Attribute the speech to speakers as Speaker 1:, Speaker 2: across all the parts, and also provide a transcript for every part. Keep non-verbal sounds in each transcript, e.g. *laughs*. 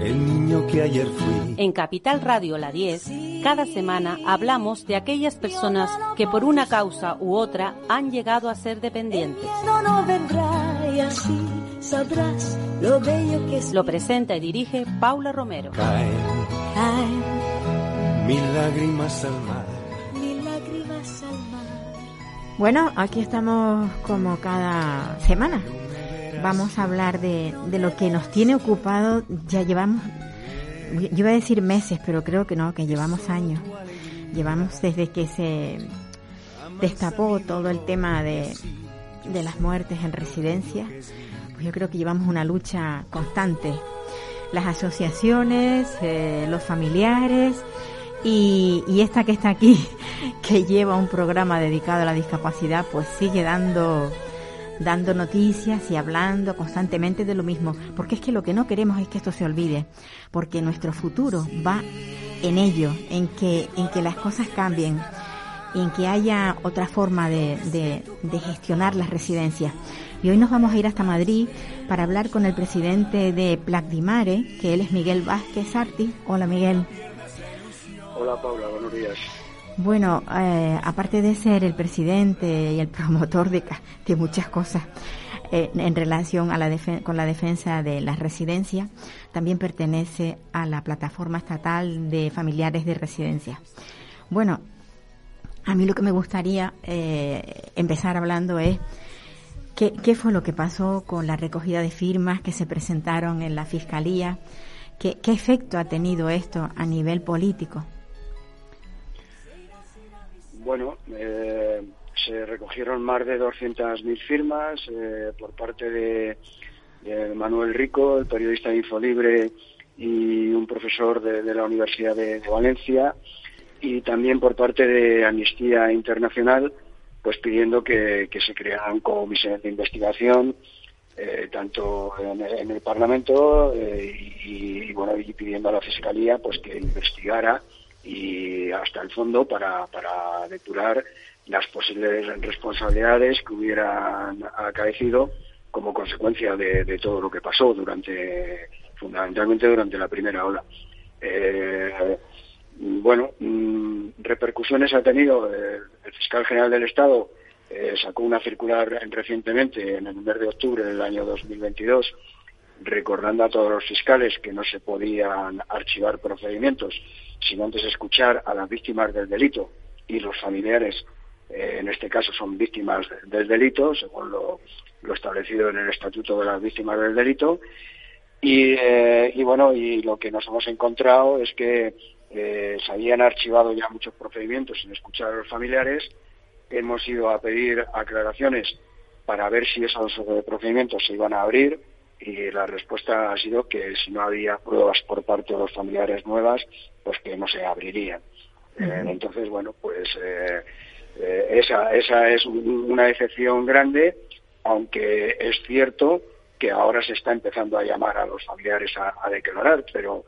Speaker 1: El niño que ayer fui.
Speaker 2: En Capital Radio La 10, cada semana hablamos de aquellas personas que por una causa u otra han llegado a ser dependientes.
Speaker 3: Lo
Speaker 2: presenta y dirige Paula Romero.
Speaker 1: Caen
Speaker 3: Caen
Speaker 1: mil lágrimas al mar.
Speaker 4: Bueno, aquí estamos como cada semana. Vamos a hablar de, de lo que nos tiene ocupado. Ya llevamos, yo iba a decir meses, pero creo que no, que llevamos años. Llevamos desde que se destapó todo el tema de, de las muertes en residencia. Pues yo creo que llevamos una lucha constante. Las asociaciones, eh, los familiares y, y esta que está aquí, *laughs* que lleva un programa dedicado a la discapacidad, pues sigue dando dando noticias y hablando constantemente de lo mismo, porque es que lo que no queremos es que esto se olvide, porque nuestro futuro va en ello, en que en que las cosas cambien, en que haya otra forma de, de, de gestionar las residencias. Y hoy nos vamos a ir hasta Madrid para hablar con el presidente de Placdimare, que él es Miguel Vázquez Arti. Hola Miguel.
Speaker 5: Hola Paula, buenos días.
Speaker 4: Bueno, eh, aparte de ser el presidente y el promotor de, de muchas cosas eh, en relación a la con la defensa de las residencias, también pertenece a la plataforma estatal de familiares de residencia. Bueno, a mí lo que me gustaría eh, empezar hablando es qué, qué fue lo que pasó con la recogida de firmas que se presentaron en la fiscalía, qué, qué efecto ha tenido esto a nivel político.
Speaker 5: Bueno, eh, se recogieron más de 200.000 firmas eh, por parte de, Manuel Rico, el periodista de Infolibre y un profesor de, la Universidad de, Valencia, y también por parte de Amnistía Internacional, pues pidiendo que, se crearan comisiones de investigación eh, tanto en el, en el Parlamento eh, y, y, bueno y pidiendo a la Fiscalía pues que investigara y hasta el fondo para, para depurar las posibles responsabilidades que hubieran acaecido como consecuencia de, todo lo que pasó durante fundamentalmente durante la primera ola. Eh, bueno, mm, repercusiones ha tenido eh, el fiscal general del Estado eh, sacó una circular recientemente en el mes de octubre del año 2022 recordando a todos los fiscales que no se podían archivar procedimientos sin antes escuchar a las víctimas del delito y los familiares, eh, en este caso son víctimas del delito, según lo, establecido en el Estatuto de las Víctimas del Delito. Y, eh, bueno, y lo que nos hemos encontrado es que eh, se habían archivado ya muchos procedimientos sin escuchar a los familiares. Hemos ido a pedir aclaraciones para ver si esos procedimientos se iban a abrir y la respuesta ha sido que si no había pruebas por parte de los familiares nuevas, pues que no se abrirían. Eh, entonces, bueno, pues eh, eh, esa, esa es un- una excepción grande, aunque es cierto que ahora se está empezando a llamar a los familiares a, a declarar, pero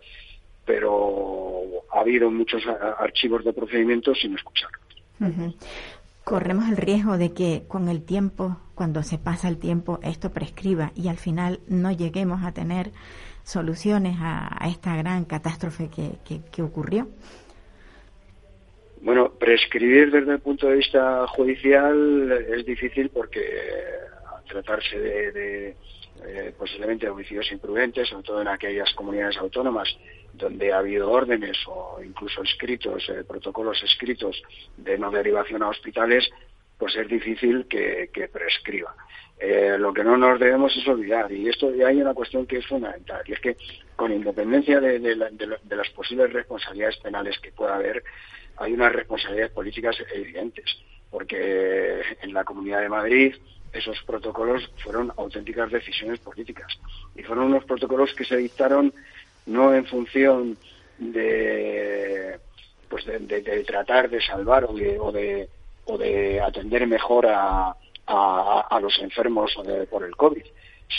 Speaker 5: pero ha habido muchos archivos de procedimientos sin escuchar.
Speaker 4: Ujú. Corremos el riesgo de que con el tiempo, cuando se pasa el tiempo, esto prescriba y al final no lleguemos a tener soluciones a, esta gran catástrofe que, ocurrió.
Speaker 5: Bueno, prescribir desde el punto de vista judicial es difícil porque eh, al tratarse de, de, eh, posiblemente homicidios imprudentes, sobre todo en aquellas comunidades autónomas donde ha habido órdenes o incluso escritos, eh, protocolos escritos de no derivación a hospitales, pues es difícil que, prescriba. Eh, lo que no nos debemos es olvidar, y esto y hay una cuestión que es fundamental, y es que con independencia de, de las posibles responsabilidades penales que pueda haber, hay unas responsabilidades políticas evidentes, porque en la Comunidad de Madrid esos protocolos fueron auténticas decisiones políticas y fueron unos protocolos que se dictaron no en función de pues de, tratar de salvar o de, o de o de atender mejor a, a, los enfermos por el COVID,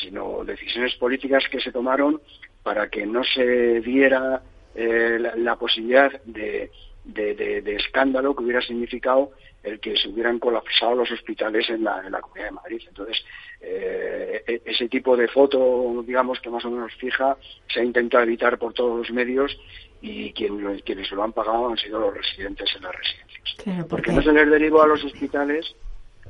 Speaker 5: sino decisiones políticas que se tomaron para que no se diera eh, la, posibilidad de, de, escándalo que hubiera significado el que se hubieran colapsado los hospitales en la, en la Comunidad de Madrid. Entonces, eh, e, ese tipo de foto, digamos, que más o menos fija, se ha intentado evitar por todos los medios y quien, quienes lo han pagado han sido los residentes en las residencias. porque... no se les derivó a los hospitales,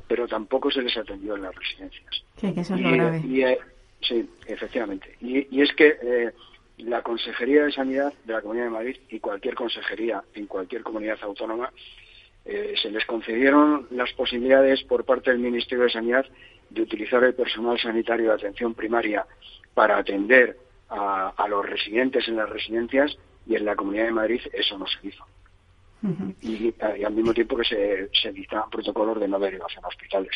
Speaker 5: pero tampoco se les atendió en las residencias.
Speaker 4: Sí, que eso es lo grave.
Speaker 5: Eh, sí, efectivamente. Y, es que eh, la Consejería de Sanidad de la Comunidad de Madrid y cualquier consejería en cualquier comunidad autónoma eh, se les concedieron las posibilidades por parte del Ministerio de Sanidad de utilizar el personal sanitario de atención primaria para atender a, los residentes en las residencias y en la Comunidad de Madrid eso no se hizo. y, al mismo tiempo que se, se dictaban protocolos de no derivación a hospitales.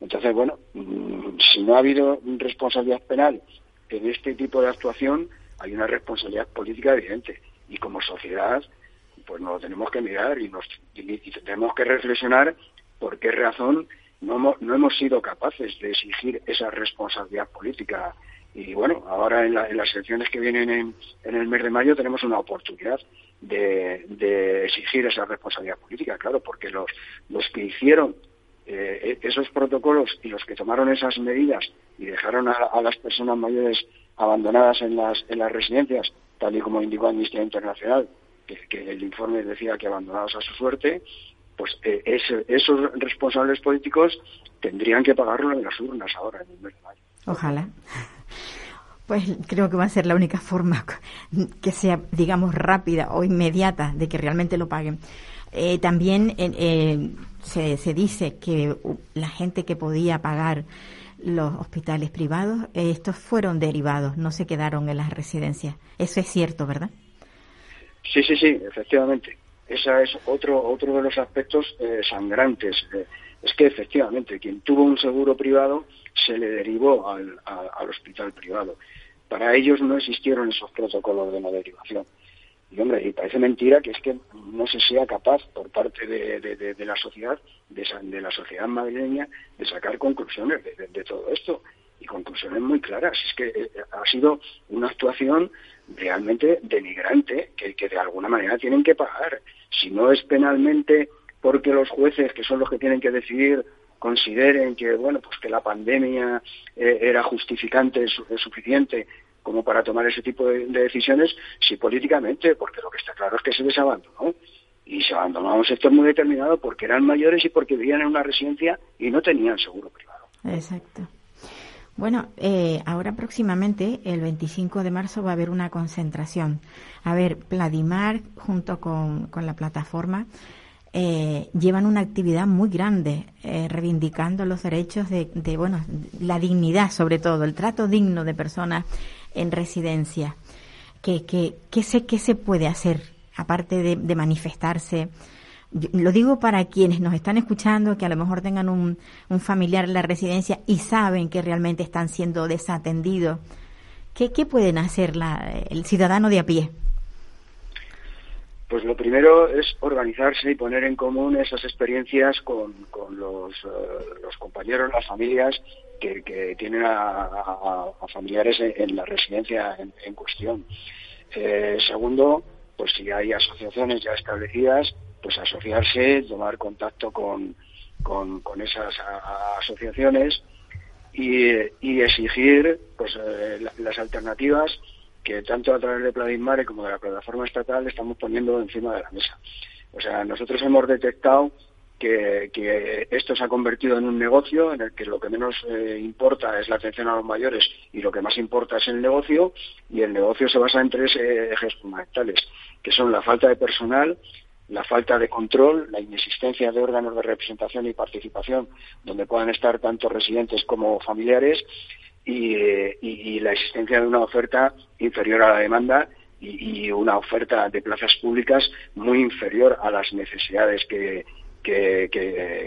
Speaker 5: Entonces, bueno, mm, si no ha habido responsabilidad penal en este tipo de actuación, hay una responsabilidad política evidente. Y como sociedad, pues nos lo tenemos que mirar y, nos, tenemos que reflexionar por qué razón no hemos, no hemos sido capaces de exigir esa responsabilidad política. Y bueno, ahora en, las elecciones que vienen en, el mes de mayo tenemos una oportunidad de, exigir esa responsabilidad política, claro, porque los, los que hicieron eh, esos protocolos y los que tomaron esas medidas y dejaron a, las personas mayores abandonadas en las, en las residencias, tal y como indicó Amnistía Internacional, que, el informe decía que abandonados a su suerte, pues eh, esos responsables políticos tendrían que pagarlo en las urnas ahora, en el mes de mayo.
Speaker 4: Ojalá. Pues creo que va a ser la única forma *laughs* que sea, digamos, rápida o inmediata de que realmente lo paguen. Eh, también eh, se, dice que la gente que podía pagar los hospitales privados, estos fueron derivados, no se quedaron en las residencias. Eso es cierto, ¿verdad?
Speaker 5: Sí, sí, sí, efectivamente. Ese es otro, otro de los aspectos eh, sangrantes. Es que efectivamente quien tuvo un seguro privado se le derivó al, al hospital privado. Para ellos no existieron esos protocolos de no derivación. Y hombre, y parece mentira que es que no se sea capaz por parte de, de, la sociedad, de, la sociedad madrileña, de sacar conclusiones de, todo esto y conclusiones muy claras. Es que eh, ha sido una actuación realmente denigrante que de alguna manera tienen que pagar. Si no es penalmente porque los jueces, que son los que tienen que decidir, consideren que bueno pues que la pandemia eh, era justificante suficiente como para tomar ese tipo de, decisiones, si políticamente, porque lo que está claro es que se les abandonó. Y se abandonó a un sector muy determinado porque eran mayores y porque vivían en una residencia y no tenían seguro privado.
Speaker 4: Exacto. Bueno, eh, ahora próximamente, el 25 de marzo, va a haber una concentración. A ver, Pladimar, junto con, la plataforma, eh, llevan una actividad muy grande, eh, reivindicando los derechos de, bueno, la dignidad, sobre todo, el trato digno de personas en residencia. ¿Qué, qué, se, qué se puede hacer, aparte de, manifestarse? lo digo para quienes nos están escuchando, que a lo mejor tengan un, familiar en la residencia y saben que realmente están siendo desatendidos. ¿Qué, qué pueden hacer el ciudadano de a pie?
Speaker 5: Pues lo primero es organizarse y poner en común esas experiencias con, los, eh, compañeros, las familias que, tienen a, familiares en, la residencia en, cuestión. Eh, segundo, pues si hay asociaciones ya establecidas, pues asociarse, tomar contacto con, con, esas asociaciones y, exigir pues eh, las alternativas que tanto a través de Pladimare como de la plataforma estatal estamos poniendo encima de la mesa. O sea, nosotros hemos detectado que, que, esto se ha convertido en un negocio en el que lo que menos eh, importa es la atención a los mayores y lo que más importa es el negocio y el negocio se basa en tres eh, ejes fundamentales, que son la falta de personal, la falta de control, la inexistencia de órganos de representación y participación donde puedan estar tanto residentes como familiares y, la existencia de una oferta inferior a la demanda y, una oferta de plazas públicas muy inferior a las necesidades que, que,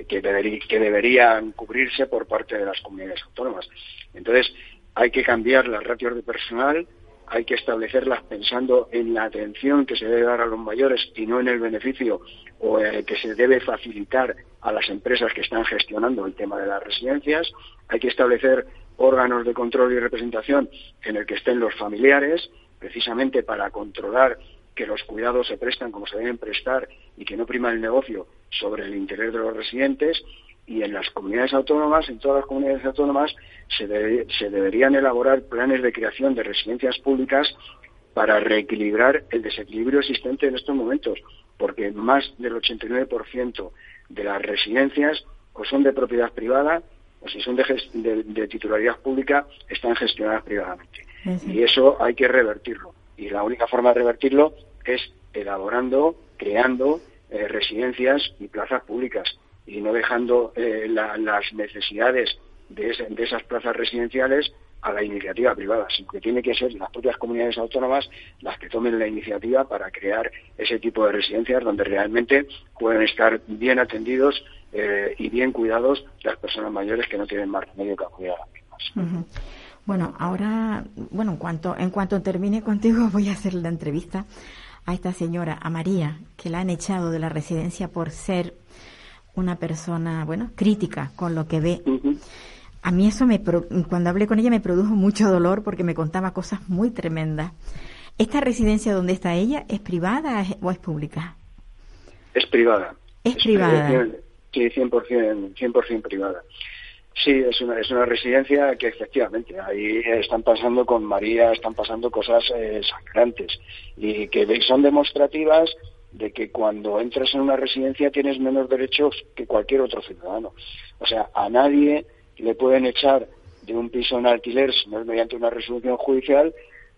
Speaker 5: que, deberían cubrirse por parte de las comunidades autónomas. Entonces, hay que cambiar las ratios de personal, hay que establecerlas pensando en la atención que se debe dar a los mayores y no en el beneficio o eh, que se debe facilitar a las empresas que están gestionando el tema de las residencias. Hay que establecer órganos de control y representación en el que estén los familiares, precisamente para controlar que los cuidados se prestan como se deben prestar y que no prima el negocio sobre el interés de los residentes y en las comunidades autónomas, en todas las comunidades autónomas, se, se deberían elaborar planes de creación de residencias públicas para reequilibrar el desequilibrio existente en estos momentos, porque más del 89% de las residencias o son de propiedad privada o si son de, de, titularidad pública están gestionadas privadamente. Y eso hay que revertirlo. Y la única forma de revertirlo es elaborando, creando eh, residencias y plazas públicas y no dejando eh, las necesidades de, de, esas plazas residenciales a la iniciativa privada, sino que tiene que ser las propias comunidades autónomas las que tomen la iniciativa para crear ese tipo de residencias donde realmente pueden estar bien atendidos eh, y bien cuidados las personas mayores que no tienen más remedio que acudir a las mismas.
Speaker 4: Bueno, ahora, bueno, en cuanto, en cuanto termine contigo *laughs* voy a hacer la entrevista a esta señora, a María, que la han echado de la residencia por ser una persona, bueno, crítica con lo que ve. A mí eso me, cuando hablé con ella me produjo mucho dolor porque me contaba cosas muy tremendas. ¿Esta residencia donde está ella es privada o es pública?
Speaker 5: Es privada.
Speaker 4: Es, privada.
Speaker 5: Sí, 100%, 100 privada. Sí, es una, es una residencia que efectivamente ahí están pasando con María, están pasando cosas eh, sangrantes y que son demostrativas de que cuando entras en una residencia tienes menos derechos que cualquier otro ciudadano. O sea, a nadie le pueden echar de un piso en alquiler si no es mediante una resolución judicial,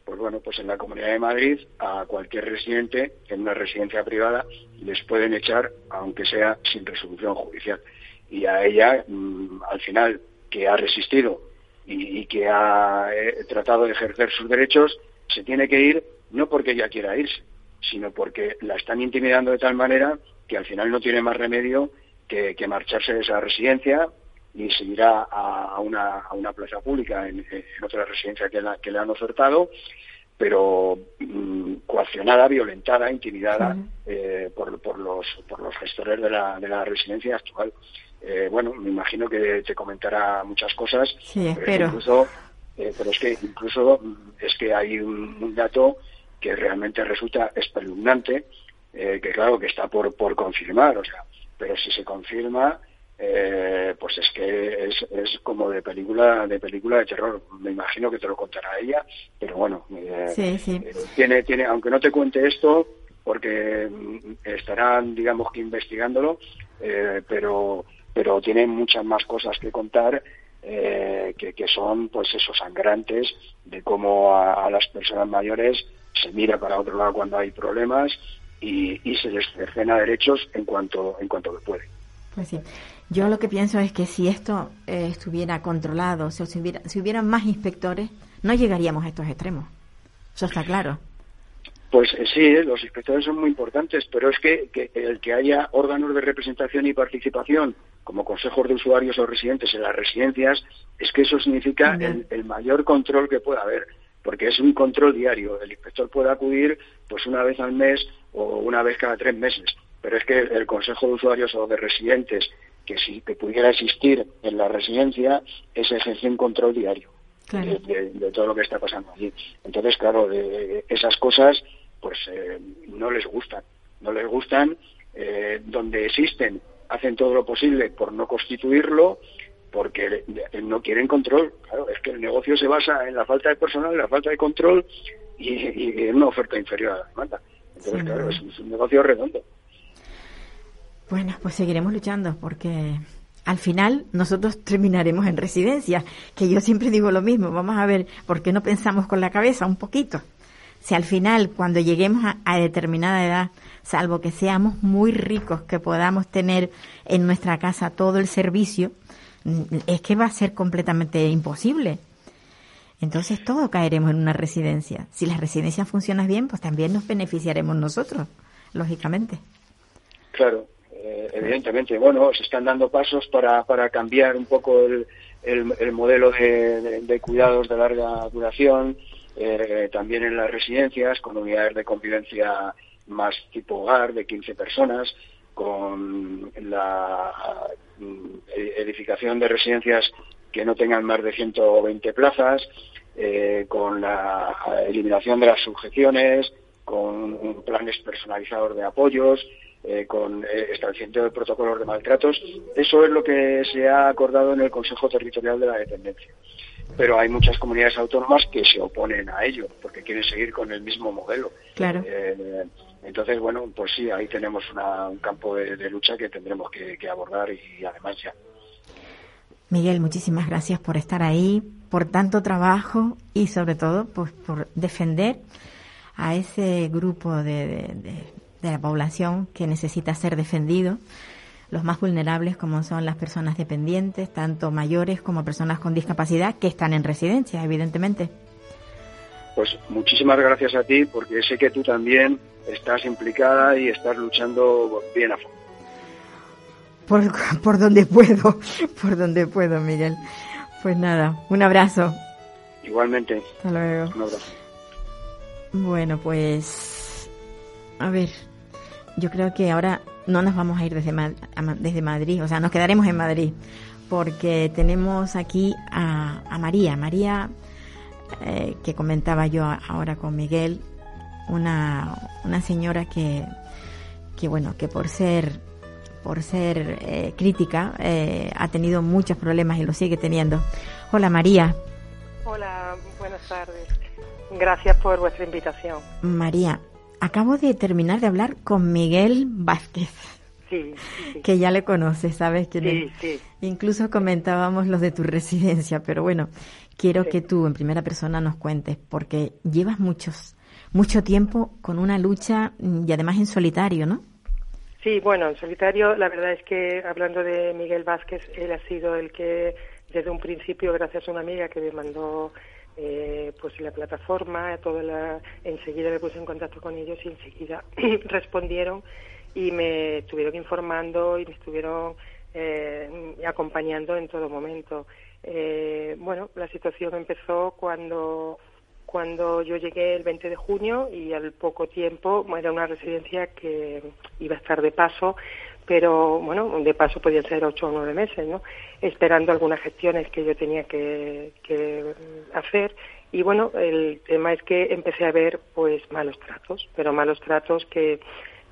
Speaker 5: pues bueno, pues en la Comunidad de Madrid a cualquier residente en una residencia privada les pueden echar, aunque sea sin resolución judicial. Y a ella, mm, al final, que ha resistido y, que ha eh, tratado de ejercer sus derechos, se tiene que ir no porque ella quiera irse, sino porque la están intimidando de tal manera que al final no tiene más remedio que, marcharse de esa residencia y seguir a, a, una, a una plaza pública en, otra residencia que, que le han ofertado, pero mm, coaccionada, violentada, intimidada eh, por, por, los, por los gestores de la, de la residencia actual. Eh, bueno, me imagino que te comentará muchas cosas.
Speaker 4: Sí, espero.
Speaker 5: Incluso, eh, pero es que incluso mm, es que hay un dato que realmente resulta espeluznante, eh, que claro que está por, por confirmar, o sea, pero si se confirma, eh, pues es que es, es como de película de película de terror. Me imagino que te lo contará ella, pero bueno,
Speaker 4: eh,
Speaker 5: tiene tiene aunque no te cuente esto porque mm, estarán digamos que investigándolo, pero pero tiene muchas más cosas que contar que, que, son pues esos sangrantes de cómo a, las personas mayores se mira para otro lado cuando hay problemas y, se les cercena derechos en cuanto en cuanto que puede.
Speaker 4: Pues sí. Yo lo que pienso es que si esto eh, estuviera controlado, si, hubiera, si hubieran más inspectores, no llegaríamos a estos extremos. Eso está claro.
Speaker 5: Pues eh, sí, eh, los inspectores son muy importantes, pero es que, el que haya órganos de representación y participación, como consejos de usuarios o residentes en las residencias, es que eso significa el, mayor control que pueda haber porque es un control diario. El inspector puede acudir pues una vez al mes o una vez cada tres meses, pero es que el Consejo de Usuarios o de Residentes, que si que pudiera existir en la residencia, es ejercer un control diario de, todo lo que está pasando allí. Entonces, claro, de, esas cosas pues eh, no les gustan, no les gustan, eh, donde existen hacen todo lo posible por no constituirlo porque no quieren control. Claro, es que el negocio se basa en la falta de personal, en la falta de control y, en una oferta inferior a la demanda. Entonces, claro, es, un negocio redondo.
Speaker 4: Bueno, pues seguiremos luchando porque al final nosotros terminaremos en residencia, que yo siempre digo lo mismo, vamos a ver, ¿por qué no pensamos con la cabeza un poquito? Si al final, cuando lleguemos a determinada edad, salvo que seamos muy ricos, que podamos tener en nuestra casa todo el servicio, es que va a ser completamente imposible. Entonces todo caeremos en una residencia. Si la residencia funciona bien, pues también nos beneficiaremos nosotros, lógicamente.
Speaker 5: Claro, eh, evidentemente. Bueno, se están dando pasos para, para cambiar un poco el, el, modelo de, cuidados de larga duración. eh, también en las residencias, con unidades de convivencia más tipo hogar de 15 personas, con la mm, edificación de residencias que no tengan más de 120 plazas, eh, con la eliminación de las sujeciones, con planes personalizados de apoyos, eh, con eh, establecimiento de protocolos de maltratos. Eso es lo que se ha acordado en el Consejo Territorial de la Dependencia. Pero hay muchas comunidades autónomas que se oponen a ello porque quieren seguir con el mismo modelo.
Speaker 4: Claro.
Speaker 5: Eh, entonces, bueno, pues sí, ahí tenemos un campo de, lucha que tendremos que, abordar y, además ya.
Speaker 4: Miguel, muchísimas gracias por estar ahí, por tanto trabajo y sobre todo pues, por defender a ese grupo de, la población que necesita ser defendido, los más vulnerables como son las personas dependientes, tanto mayores como personas con discapacidad que están en residencia, evidentemente.
Speaker 5: Pues muchísimas gracias a ti porque sé que tú también estás implicada y estás luchando bien a fondo.
Speaker 4: Por, *laughs* por donde puedo, *laughs* por donde puedo, Miguel. Pues nada, un abrazo.
Speaker 5: Igualmente.
Speaker 4: Hasta luego.
Speaker 5: Un abrazo.
Speaker 4: Bueno, pues a ver, yo creo que ahora no nos vamos a ir desde, desde Madrid, o sea, nos quedaremos en Madrid, porque tenemos aquí a, María, María eh, que comentaba yo ahora con Miguel, una, una señora que, que, bueno, que por ser por ser eh, crítica eh, ha tenido muchos problemas y lo sigue teniendo. Hola María.
Speaker 6: Hola, buenas tardes. Gracias por vuestra invitación.
Speaker 4: María, acabo de terminar de hablar con Miguel Vázquez.
Speaker 6: Sí,
Speaker 4: que ya le conoces, ¿sabes? Que
Speaker 6: sí, sí.
Speaker 4: Incluso comentábamos los de tu residencia, pero bueno, quiero que tú en primera persona nos cuentes, porque llevas muchos, mucho tiempo con una lucha y además en solitario, ¿no?
Speaker 6: Sí, bueno, en solitario, la verdad es que hablando de Miguel Vázquez, él ha sido el que desde un principio, gracias a una amiga que me mandó eh, pues la plataforma, toda la, enseguida me puse en contacto con ellos y enseguida *clears throat* respondieron y me estuvieron informando y me estuvieron eh, acompañando en todo momento. Eh, bueno, la situación empezó cuando cuando yo llegué el 20 de junio y al poco tiempo era una residencia que iba a estar de paso pero bueno, de paso podían ser ocho o nueve meses, ¿no? Esperando algunas gestiones que yo tenía que, hacer. Y bueno, el tema es que empecé a ver pues malos tratos, pero malos tratos que,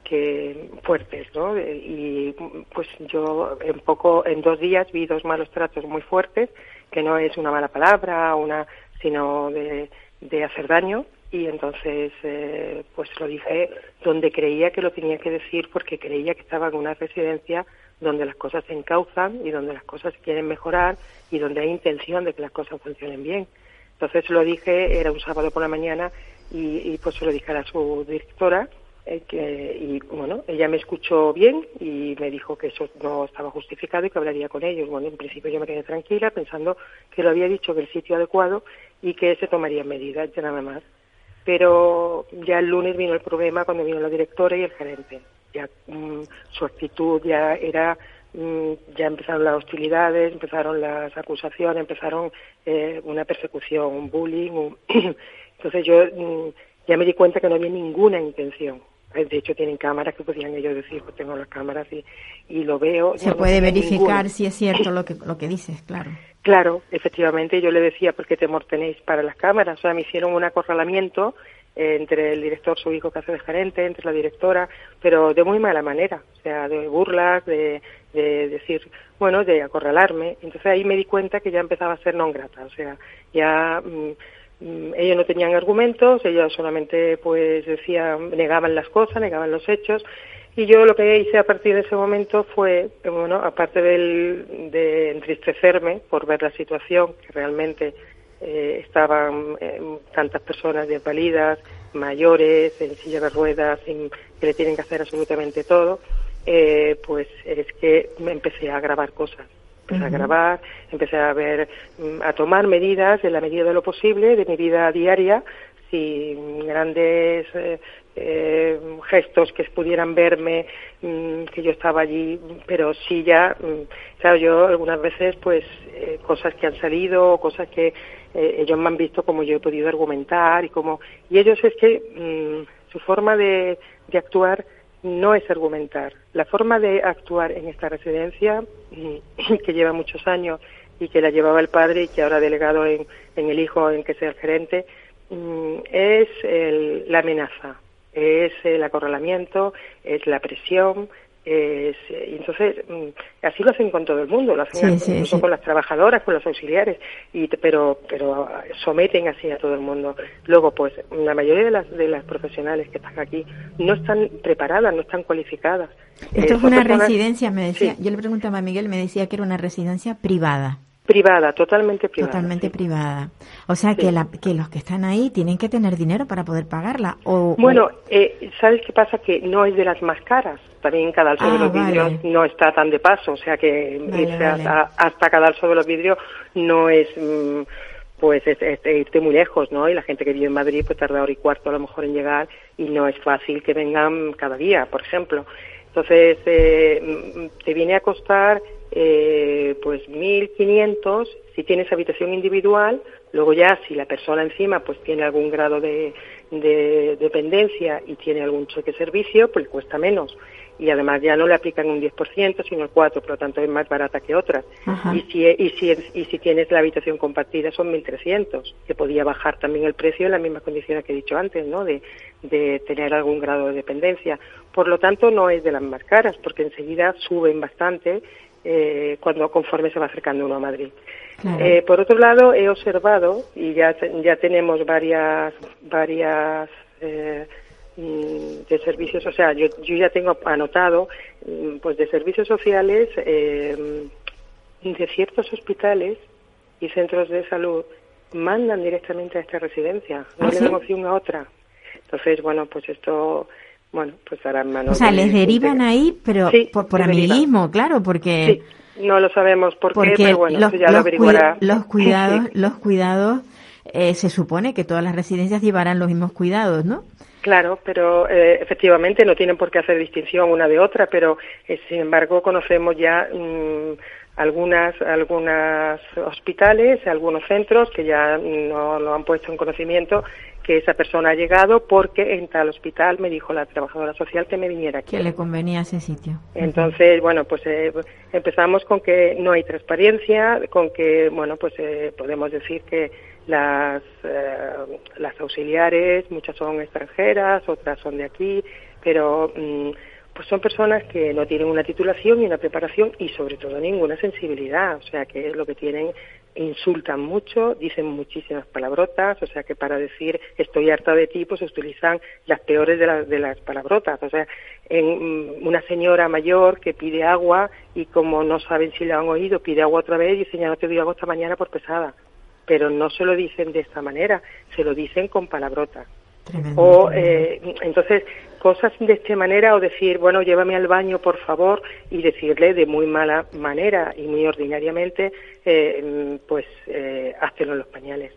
Speaker 6: que fuertes, ¿no? Y pues yo en poco, en dos días vi dos malos tratos muy fuertes, que no es una mala palabra, una, sino de, de hacer daño, y entonces eh, pues lo dije donde creía que lo tenía que decir porque creía que estaba en una residencia donde las cosas se encauzan y donde las cosas quieren mejorar y donde hay intención de que las cosas funcionen bien. Entonces lo dije, era un sábado por la mañana y, pues se lo dije a su directora eh, que, y bueno, ella me escuchó bien y me dijo que eso no estaba justificado y que hablaría con ellos. Bueno, en principio yo me quedé tranquila pensando que lo había dicho que el sitio adecuado y que se tomarían medidas, ya nada más pero ya el lunes vino el problema cuando vino la directora y el gerente. Ya mm, su actitud ya era, mm, ya empezaron las hostilidades, empezaron las acusaciones, empezaron eh, una persecución, un bullying. *clears throat* Entonces yo mm, ya me di cuenta que no había ninguna intención. De hecho, tienen cámaras que podían ellos decir, pues tengo las cámaras y, y lo veo.
Speaker 4: Se puede verificar si es cierto *clears throat* lo que, lo que dices, claro.
Speaker 6: Claro, efectivamente, yo le decía, ¿por qué temor tenéis para las cámaras? O sea, me hicieron un acorralamiento eh, entre el director, su hijo que hace de gerente, entre la directora, pero de muy mala manera, o sea, de burlas, de, de decir, bueno, de acorralarme. Entonces ahí me di cuenta que ya empezaba a ser non grata, o sea, ya mm, mm, ellos no tenían argumentos, ellos solamente pues decían, negaban las cosas, negaban los hechos, y yo lo que hice a partir de ese momento fue, bueno, aparte del, de entristecerme por ver la situación, que realmente eh, estaban eh, tantas personas desvalidas, mayores, en silla de ruedas, sin, que le tienen que hacer absolutamente todo, eh, pues es que me empecé a grabar cosas. Empecé a grabar, empecé a ver, mm, a tomar medidas en la medida de lo posible de mi vida diaria sin grandes eh, gestos que pudieran verme mm, que yo estaba allí, pero sí ya, mm, claro, yo algunas veces pues eh, cosas que han salido, cosas que eh, ellos me han visto como yo he podido argumentar y como y ellos es que mm, su forma de, de actuar no es argumentar. La forma de actuar en esta residencia, *clears throat* que lleva muchos años y que la llevaba el padre y que ahora delegado en, en el hijo en que sea el gerente, es el, la amenaza es el acorralamiento, es la presión, es, y entonces mm, así lo hacen con todo el mundo, lo hacen incluso con las trabajadoras, con los auxiliares, y, pero, pero someten así a todo el mundo. Luego, pues la mayoría de las, de las profesionales que están aquí no están preparadas, no están cualificadas.
Speaker 4: Esto es una residencia, me decía, yo le preguntaba a Miguel, me decía que era una residencia privada.
Speaker 6: Privada, totalmente privada.
Speaker 4: Totalmente privada. O sea que, la, que los que están ahí tienen que tener dinero para poder pagarla. O,
Speaker 6: bueno, eh, ¿sabes qué pasa? Que no es de las más caras. También cadalso de ah, los vidrios no está tan de paso. O sea que Hasta, hasta cadalso de los vidrios no es. Mm, pues es, irte muy lejos, ¿no? Y la gente que vive en Madrid pues tarda hora y cuarto a lo mejor en llegar y no es fácil que vengan cada día, por ejemplo. Entonces, eh, mm, te viene a costar eh, pues 1.500 si tienes habitación individual, luego ya si la persona encima pues tiene algún grado de, dependencia y tiene algún cheque servicio, pues cuesta menos. Y además ya no le aplican un 10%, sino el 4%, por lo tanto es más barata que otras. Y si, y, si, y si tienes la habitación compartida son 1.300, que podía bajar también el precio en las mismas condiciones que he dicho antes, ¿no? De, de tener algún grado de dependencia. Por lo tanto, no es de las más caras, porque enseguida suben bastante eh, cuando conforme se va acercando uno a Madrid. Eh, por otro lado, he observado y ya ya tenemos varias varias eh, mm, de servicios, o sea, yo, yo ya tengo anotado, mm, pues de servicios sociales eh, de ciertos hospitales y centros de salud mandan directamente a esta residencia, no ¿Ah, le dan opción a otra. Entonces, bueno, pues esto bueno, pues ahora manos.
Speaker 4: O sea, les derivan ahí, pero por, amiguismo, claro, porque.
Speaker 6: Sí, no lo sabemos por qué, pero bueno, los, ya lo averiguará.
Speaker 4: los cuidados, los cuidados, eh, se supone que todas las residencias llevarán los mismos cuidados, ¿no?
Speaker 6: Claro, pero eh, efectivamente no tienen por qué hacer distinción una de otra, pero eh, sin embargo conocemos ya mm, algunas algunas hospitales, algunos centros que ya no lo han puesto en conocimiento que esa persona ha llegado porque en tal hospital me dijo la trabajadora social que me viniera aquí.
Speaker 4: Que le convenía ese sitio.
Speaker 6: Entonces, bueno, pues eh, empezamos con que no hay transparencia, con que, bueno, pues eh, podemos decir que las, eh, las auxiliares, muchas son extranjeras, otras son de aquí, pero mm, pues son personas que no tienen una titulación y una preparación y sobre todo ninguna sensibilidad, o sea que lo que tienen insultan mucho, dicen muchísimas palabrotas, o sea que para decir estoy harta de ti, pues utilizan las peores de, las de las palabrotas. O sea, en mm, una señora mayor que pide agua y como no saben si le han oído, pide agua otra vez y dice ya no te doy agua esta mañana por pesada. Pero no se lo dicen de esta manera, se lo dicen con palabrotas. O eh, entonces cosas de esta manera o decir, bueno, llévame al baño, por favor, y decirle de muy mala manera y muy ordinariamente, eh, pues, eh, en los pañales.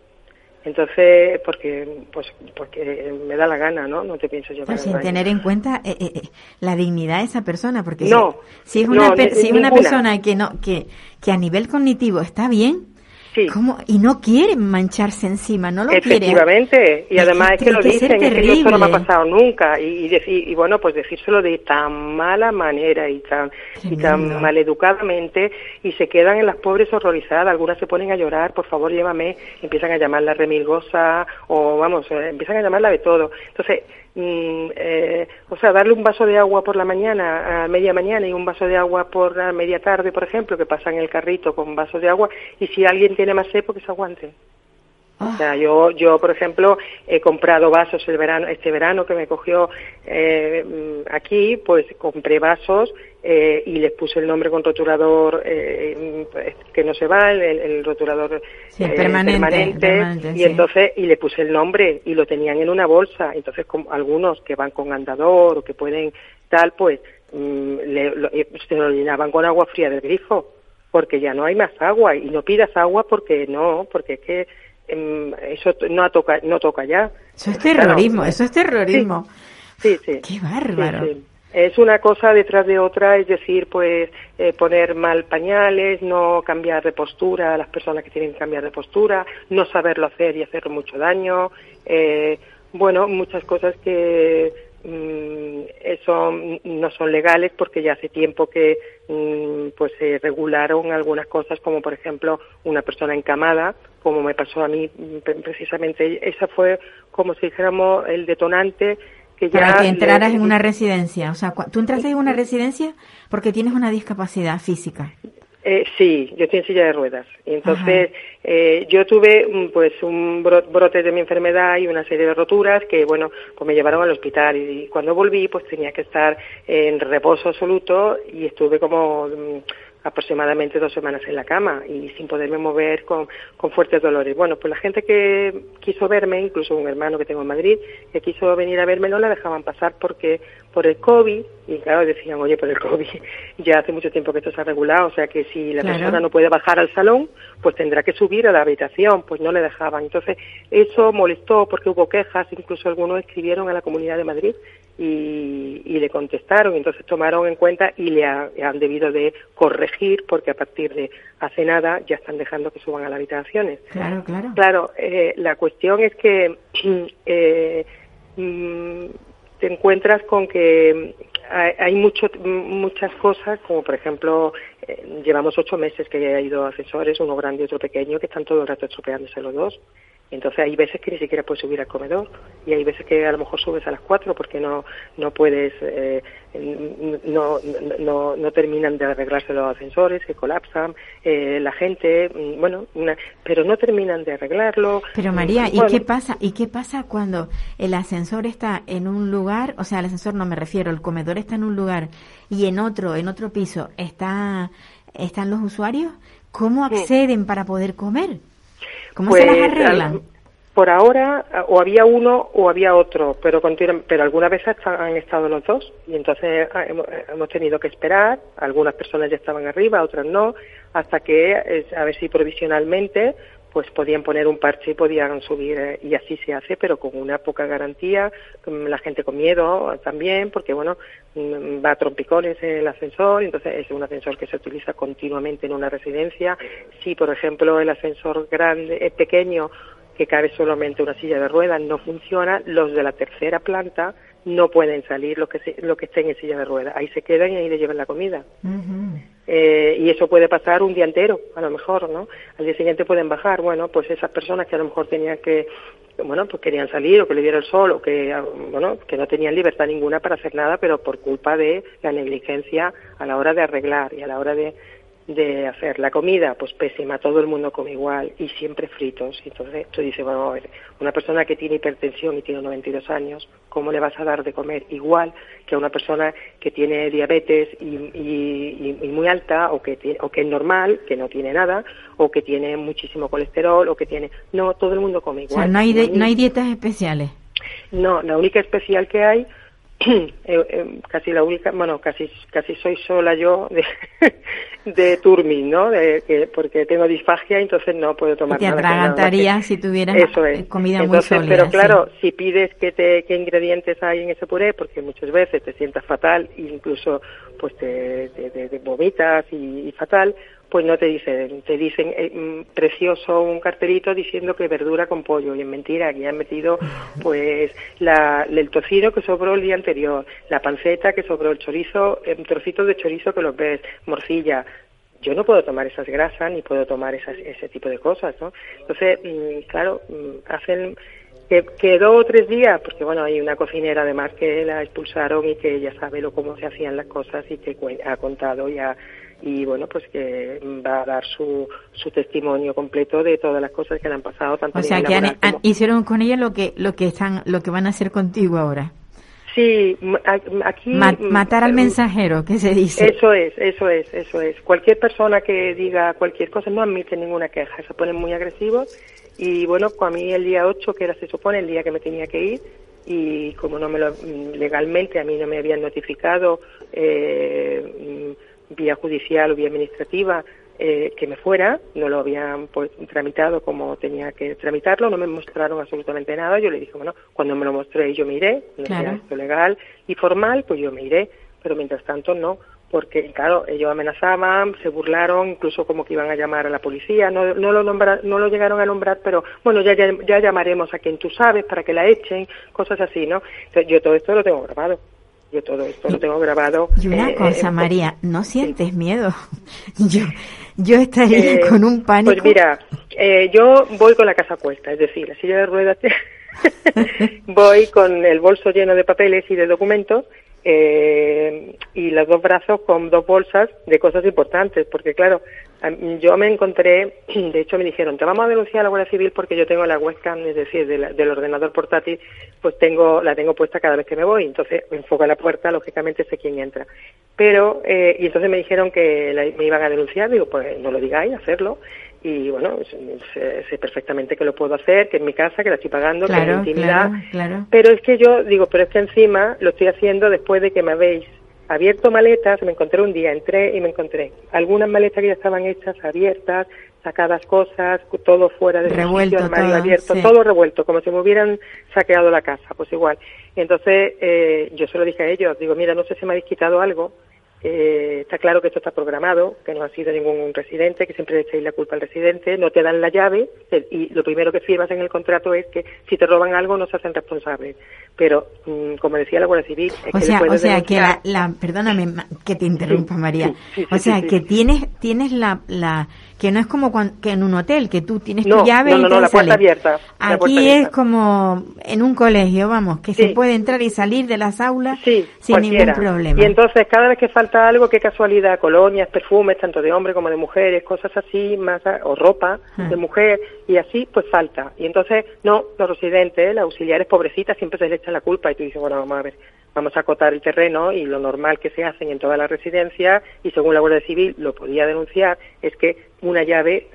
Speaker 6: Entonces, porque pues porque me da la gana, ¿no? No te pienso llevar.
Speaker 4: sin tener en cuenta eh, eh, la dignidad de esa persona, porque no, si, es una, si es una persona que no que que a nivel cognitivo está bien, y no quieren mancharse encima, no lo
Speaker 6: Efectivamente, y además es que lo dicen, es que esto no me ha pasado nunca, y, decir, y bueno, pues decírselo de tan mala manera y tan, y tan maleducadamente, y se quedan en las pobres horrorizadas, algunas se ponen a llorar, por favor llévame, empiezan a llamarla remilgosa, o vamos, eh, empiezan a llamarla de todo. Entonces, Mm, eh, o sea, darle un vaso de agua por la mañana, a media mañana y un vaso de agua por la media tarde, por ejemplo, que pasan el carrito con vasos de agua, y si alguien tiene más sepo, que se aguante. O sea, ah. yo, yo, por ejemplo, he comprado vasos el verano, este verano que me cogió eh, aquí, pues compré vasos eh, y les puse el nombre con rotulador eh, que no se va, el, rotulador
Speaker 4: eh, permanente,
Speaker 6: y entonces y le puse el nombre y lo tenían en una bolsa. Entonces, con, algunos que van con andador o que pueden tal, pues mm, se lo llenaban con agua fría del grifo porque ya no hay más agua y no pidas agua porque no, porque es que eso no toca, no toca ya.
Speaker 4: Eso es terrorismo, eso es terrorismo.
Speaker 6: Sí, sí.
Speaker 4: ¡Qué bárbaro!
Speaker 6: Sí, sí. Es una cosa detrás de otra, es decir, pues eh, poner mal pañales, no cambiar de postura a las personas que tienen que cambiar de postura, no saberlo hacer y hacer mucho daño, eh, bueno, muchas cosas que mm, eso no son legales porque ya hace tiempo que mm, pues se regularon algunas cosas como por ejemplo una persona encamada como me pasó a mí mm, pre- precisamente esa fue como si dijéramos el detonante que ya
Speaker 4: Para que entraras
Speaker 6: le-
Speaker 4: en una residencia. O sea, tú entraste en una residencia porque tienes una discapacidad física.
Speaker 6: Eh, sí, yo estoy en silla de ruedas. Y entonces, eh, yo tuve mm, pues un bro- brote de mi enfermedad y una serie de roturas que, bueno, pues me llevaron al hospital. Y cuando volví, pues tenía que estar en reposo absoluto y estuve como mm, aproximadamente dos semanas en la cama y sin poderme mover con, con fuertes dolores. Bueno, pues la gente que quiso verme, incluso un hermano que tengo en Madrid, que quiso venir a verme, no la dejaban pasar porque por el COVID, y claro, decían, oye, por el COVID, *laughs* ya hace mucho tiempo que esto se ha regulado, o sea que si la
Speaker 4: Claro.
Speaker 6: persona no puede bajar al salón, pues tendrá que subir a la habitación, pues no le dejaban. Entonces, eso molestó porque hubo quejas, incluso algunos escribieron a la Comunidad de Madrid y, y le contestaron, entonces tomaron en cuenta y le ha- han debido de corregir porque a partir de hace nada ya están dejando que suban a las habitaciones.
Speaker 4: Claro, claro.
Speaker 6: Claro, eh, la cuestión es que *clears throat* eh, mm, te encuentras con que hay, hay mucho, muchas cosas, como por ejemplo, eh, llevamos ocho meses que ha ido asesores, uno grande y otro pequeño, que están todo el rato estropeándose los dos. Entonces hay veces que ni siquiera puedes subir al comedor y hay veces que a lo mejor subes a las cuatro porque no no puedes eh, no, no no terminan de arreglarse los ascensores se colapsan eh, la gente mm, bueno una- pero no terminan de arreglarlo
Speaker 4: Pero María, ¿y
Speaker 6: Bueno,
Speaker 4: qué pasa? ¿Y qué pasa cuando el ascensor está en un lugar, o sea, el ascensor no me refiero, el comedor está en un lugar y en otro, en otro piso está están los usuarios? ¿Cómo acceden para poder comer? ¿Cómo se las
Speaker 6: Pues,
Speaker 4: arreglan?
Speaker 6: por ahora o había uno o había otro, pero pero algunas veces ha- han estado los dos y entonces ah, hemos, hemos tenido que esperar. Algunas personas ya estaban arriba, otras no, hasta que eh, a ver si provisionalmente pues podían poner un parche y podían subir eh, y así se hace, pero con una poca garantía, con la gente con miedo eh, también, porque bueno, mm, va a trompicones el ascensor, entonces es un ascensor que se utiliza continuamente en una residencia. Si por ejemplo el ascensor grande, es pequeño, que cabe solamente una silla de ruedas, no funciona, los de la tercera planta no pueden salir los que, se- que estén en silla de ruedas. Ahí se quedan y ahí le llevan la comida. Eh, y eso puede pasar un día entero, a lo mejor, ¿no? Al día siguiente pueden bajar. Bueno, pues esas personas que a lo mejor tenían que, bueno, pues querían salir o que le diera el sol o que, ah, bueno, que no tenían libertad ninguna para hacer nada, pero por culpa de la negligencia a la hora de arreglar y a la hora de, de hacer la comida, pues pésima, todo el mundo come igual y siempre fritos. Entonces tú dices, bueno, a ver, una persona que tiene hipertensión y tiene 92 años, ¿cómo le vas a dar de comer igual que a una persona que tiene diabetes y, y- y- y muy alta o que, tiene- o que es normal, que no tiene nada, o que tiene muchísimo colesterol, o que tiene... No, todo el mundo come
Speaker 4: O
Speaker 6: igual.
Speaker 4: sea, no hay, de- no hay dietas especiales.
Speaker 6: no, la única especial que hay, *clears throat* casi la única, bueno, casi casi soy sola yo de, *laughs* de turmin, ¿no? De, que- porque tengo disfagia, entonces no puedo tomar
Speaker 4: Te
Speaker 6: nada.
Speaker 4: atragantarías
Speaker 6: que-
Speaker 4: si tuvieras
Speaker 6: Eso es.
Speaker 4: eh, comida muy
Speaker 6: Entonces,
Speaker 4: sólida.
Speaker 6: Pero
Speaker 4: sí.
Speaker 6: claro, si pides que te, qué ingredientes hay en ese puré, porque muchas veces te sientas fatal, incluso pues te, te- te- te vomitas y, y fatal, pues no te dicen, te dicen eh, mm, precioso un cartelito diciendo que verdura con pollo y es mentira, que han metido pues la, el tocino que sobró el día anterior, la panceta que sobró el chorizo, trocitos de chorizo que los ves, morcilla, yo no puedo tomar esas grasas ni puedo tomar esas, ese tipo de cosas, ¿no? Entonces, mm, claro, mm, hacen que, que dos o tres días, porque bueno, hay una cocinera además que la expulsaron y que ya sabe lo cómo se hacían las cosas y que ha contado ya y bueno, pues que va a dar su, su testimonio completo de todas las cosas que le han pasado, tanto
Speaker 4: O sea, que han- han- hicieron con ella lo que lo que están lo que van a hacer contigo ahora.
Speaker 6: Sí, aquí...
Speaker 4: Ma- matar al
Speaker 6: eh,
Speaker 4: mensajero, que se dice.
Speaker 6: Eso es, eso es, eso es. Cualquier persona que diga cualquier cosa no admite ninguna queja, se ponen muy agresivos y bueno, a mí el día 8, que era se supone el día que me tenía que ir y como no me lo mm, legalmente a mí no me habían notificado eh, vía judicial o vía administrativa eh, que me fuera, no lo habían pues, tramitado como tenía que tramitarlo, no me mostraron absolutamente nada. Yo le dije, bueno, cuando me lo mostré yo me iré, no
Speaker 4: Claro.
Speaker 6: sea esto legal y formal, pues yo me iré, pero mientras tanto no, porque claro, ellos amenazaban, se burlaron, incluso como que iban a llamar a la policía, no, no, lo, nombra- no lo llegaron a nombrar, pero bueno, ya, ya, ya llamaremos a quien tú sabes para que la echen, cosas así, ¿no? Entonces, yo todo esto lo tengo grabado. Yo todo esto lo tengo grabado.
Speaker 4: Y una
Speaker 6: eh,
Speaker 4: cosa,
Speaker 6: eh,
Speaker 4: María, ¿no sientes miedo? *laughs* Yo, yo estaría
Speaker 6: Eh,
Speaker 4: con un pánico.
Speaker 6: Pues mira, eh, yo voy con la casa puesta, es decir, la silla de ruedas, *laughs* voy con el bolso lleno de papeles y de documentos eh, y los dos brazos con dos bolsas de cosas importantes, porque claro, yo me encontré, *clears throat* de hecho me dijeron, te vamos a denunciar a la Guardia Civil porque yo tengo la webcam, es decir, de la- del ordenador portátil, pues tengo la tengo puesta cada vez que me voy, entonces enfoca la puerta, lógicamente sé quién entra. Pero, eh, y entonces me dijeron que la- me iban a denunciar, digo, pues no lo digáis, hacerlo. Y bueno, sé, sé perfectamente que lo puedo hacer, que es mi casa, que la estoy pagando, que es
Speaker 4: Claro,
Speaker 6: mi intimidad.
Speaker 4: claro, claro.
Speaker 6: Pero es que yo digo, pero es que encima lo estoy haciendo después de que me habéis abierto maletas, me encontré un día, entré y me encontré algunas maletas que ya estaban hechas, abiertas, sacadas cosas, todo fuera de
Speaker 4: Revuelto
Speaker 6: sitio, armario
Speaker 4: todo,
Speaker 6: abierto,
Speaker 4: sí.
Speaker 6: todo revuelto, como si me hubieran saqueado la casa, pues igual. Y entonces eh, yo se lo dije a ellos, digo, mira, no sé si me habéis quitado algo, eh, está claro que esto está programado, que no ha sido ningún residente, que siempre le echáis la culpa al residente, no te dan la llave eh, y lo primero que firmas en el contrato es que si te roban algo no se hacen responsables. Pero, mm, como decía la Guardia Civil, es
Speaker 4: O
Speaker 6: que
Speaker 4: sea, o sea que la, la- perdóname que te interrumpa María.
Speaker 6: sí, sí,
Speaker 4: o sea que tienes tienes la, la que no es como que en un hotel que tú tienes
Speaker 6: No,
Speaker 4: tu llave
Speaker 6: no,
Speaker 4: y
Speaker 6: no,
Speaker 4: te
Speaker 6: no, la puerta
Speaker 4: sales.
Speaker 6: abierta, la puerta
Speaker 4: Aquí es
Speaker 6: abierta.
Speaker 4: como en un colegio, vamos, que se puede entrar y salir de las aulas
Speaker 6: Sí,
Speaker 4: sin
Speaker 6: cualquiera.
Speaker 4: ningún problema.
Speaker 6: Y entonces, cada vez que falta algo, qué casualidad, colonias, perfumes, tanto de hombre como de mujeres, cosas así, más o ropa
Speaker 4: Ah.
Speaker 6: de mujer, y así, pues falta. Y entonces, no, los residentes, las auxiliares pobrecitas, siempre se les echan la culpa y tú dices, bueno, vamos a ver, vamos a acotar el terreno y lo normal que se hacen en todas las residencias, y según la Guardia Civil lo podía denunciar, es que una llave,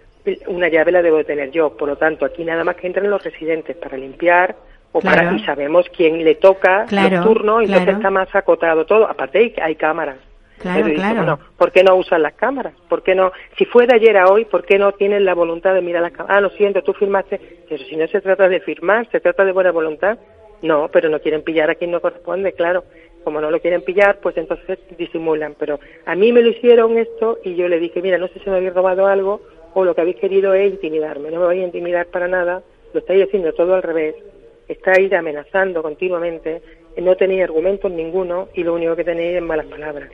Speaker 6: una llave la debo de tener yo. Por lo tanto, aquí nada más que entran los residentes para limpiar, o
Speaker 4: Claro.
Speaker 6: para, y sabemos quién le toca
Speaker 4: Claro,
Speaker 6: los turnos, y entonces
Speaker 4: claro.
Speaker 6: está más acotado todo. Aparte hay, hay cámaras.
Speaker 4: Claro,
Speaker 6: Pero
Speaker 4: claro.
Speaker 6: bueno, ¿por qué no usan las cámaras? ¿Por qué no? Si fue de ayer a hoy, ¿por qué no tienen la voluntad de mirar las cámaras? Ah, lo siento, tú firmaste. Pero si no se trata de firmar, se trata de buena voluntad. No, pero no quieren pillar a quien no corresponde, claro. Como no lo quieren pillar, pues entonces disimulan. Pero a mí me lo hicieron esto y yo le dije, mira, no sé si me habéis robado algo o lo que habéis querido es intimidarme. No me vais a intimidar para nada. Lo estáis haciendo todo al revés. Estáis amenazando continuamente. No tenéis argumentos ninguno y lo único que tenéis es malas palabras.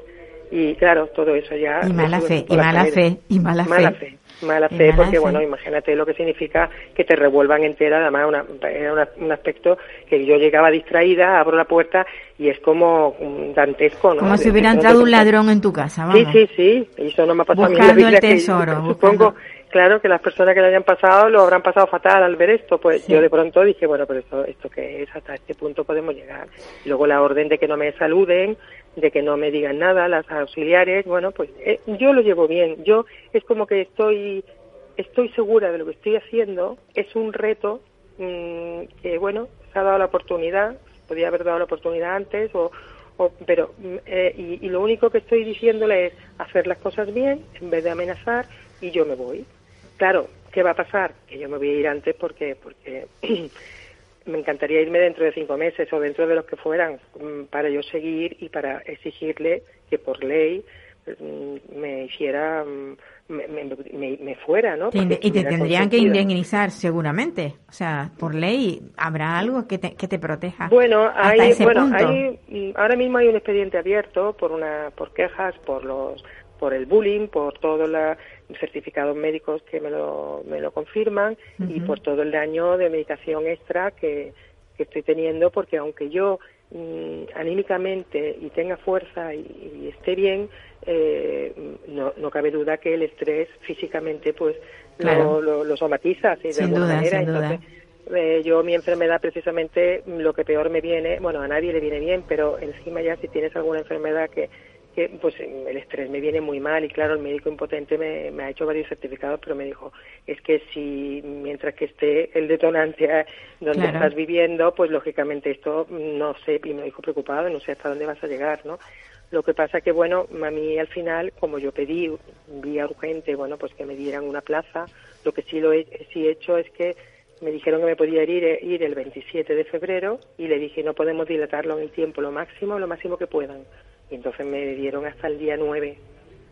Speaker 6: Y claro, todo eso ya...
Speaker 4: Y mala fe, y mala fe, y mala fe.
Speaker 6: Mala fe, mala fe,
Speaker 4: mala
Speaker 6: porque
Speaker 4: fe.
Speaker 6: bueno, imagínate lo que significa que te revuelvan entera, además una, era una- un aspecto que yo llegaba distraída, abro la puerta y es como mm, dantesco, ¿no?
Speaker 4: Como si hubiera entrado un ladrón en tu casa, vamos.
Speaker 6: Sí, sí, sí, y eso no me ha pasado a mí
Speaker 4: el
Speaker 6: que
Speaker 4: tesoro,
Speaker 6: Supongo,
Speaker 4: buscando.
Speaker 6: claro, que las personas que lo hayan pasado lo habrán pasado fatal al ver esto, pues
Speaker 4: Sí.
Speaker 6: yo de pronto dije, bueno, pero esto, esto que es, hasta este punto podemos llegar. Y luego la orden de que no me saluden, de que no me digan nada, las auxiliares, bueno, pues eh, yo lo llevo bien. Yo es como que estoy, estoy segura de lo que estoy haciendo, es un reto mm, que, bueno, se ha dado la oportunidad, podía haber dado la oportunidad antes, o, o- pero, mm, eh, y, y lo único que estoy diciéndole es hacer las cosas bien en vez de amenazar y yo me voy. Claro, ¿qué va a pasar? Que yo me voy a ir antes porque, porque *clears throat* me encantaría irme dentro de cinco meses o dentro de los que fueran mm, para yo seguir y para exigirle que por ley mm, me hiciera mm, me, me, me- fuera, ¿no? Porque
Speaker 4: y te tendrían que indemnizar seguramente. O sea, por ley habrá algo que te, que te proteja.
Speaker 6: Bueno, hay, bueno,
Speaker 4: punto.
Speaker 6: hay, ahora mismo hay un expediente abierto por una, por quejas, por los, por el bullying, por todos los certificados médicos que me lo, me lo confirman y por todo el daño de medicación extra que, que estoy teniendo, porque aunque yo mm, anímicamente y tenga fuerza y, y esté bien, eh, no, no cabe duda que el estrés físicamente pues
Speaker 4: Claro.
Speaker 6: lo, lo, lo somatiza de
Speaker 4: Sin
Speaker 6: alguna
Speaker 4: duda,
Speaker 6: manera.
Speaker 4: sin duda.
Speaker 6: Entonces, eh, yo mi enfermedad precisamente lo que peor me viene, bueno, a nadie le viene bien, pero encima ya si tienes alguna enfermedad que, que pues mm, el estrés me viene muy mal y claro, el médico impotente me, me ha hecho varios certificados, pero me dijo, es que si mientras que esté el detonante eh, donde
Speaker 4: Claro.
Speaker 6: estás viviendo, pues lógicamente esto mm, no sé, y me dijo preocupado, no sé hasta dónde vas a llegar, ¿no? Lo que pasa que, bueno, a mí al final, como yo pedí vía urgente, bueno, pues que me dieran una plaza, lo que sí lo he, sí he hecho es que me dijeron que me podía ir, ir el 27 de febrero y le dije, no podemos dilatarlo en el tiempo, lo máximo, lo máximo que puedan. Y entonces me dieron hasta el día 9.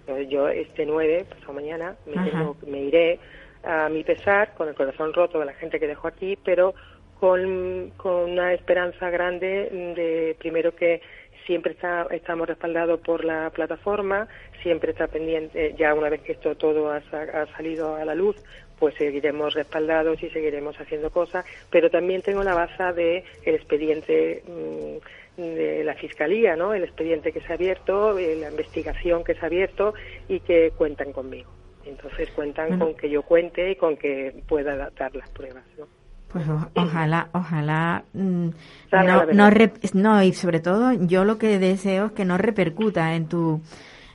Speaker 6: Entonces yo este 9, pasado mañana, me, tengo- me iré a mi pesar, con el corazón roto de la gente que dejo aquí, pero con, con una esperanza grande de, primero que siempre está, estamos respaldados por la plataforma, siempre está pendiente, ya una vez que esto todo ha, ha salido a la luz, pues seguiremos respaldados y seguiremos haciendo cosas, pero también tengo la base de el expediente mm, de la fiscalía, ¿no? El expediente que se ha abierto, eh, la investigación que se ha abierto y que cuentan conmigo. Entonces cuentan
Speaker 4: Bueno.
Speaker 6: con que yo cuente y con que pueda da- dar las pruebas, ¿no?
Speaker 4: Pues o- ojalá, ojalá mm, no, no, no, y sobre todo yo lo que deseo es que no repercuta en tu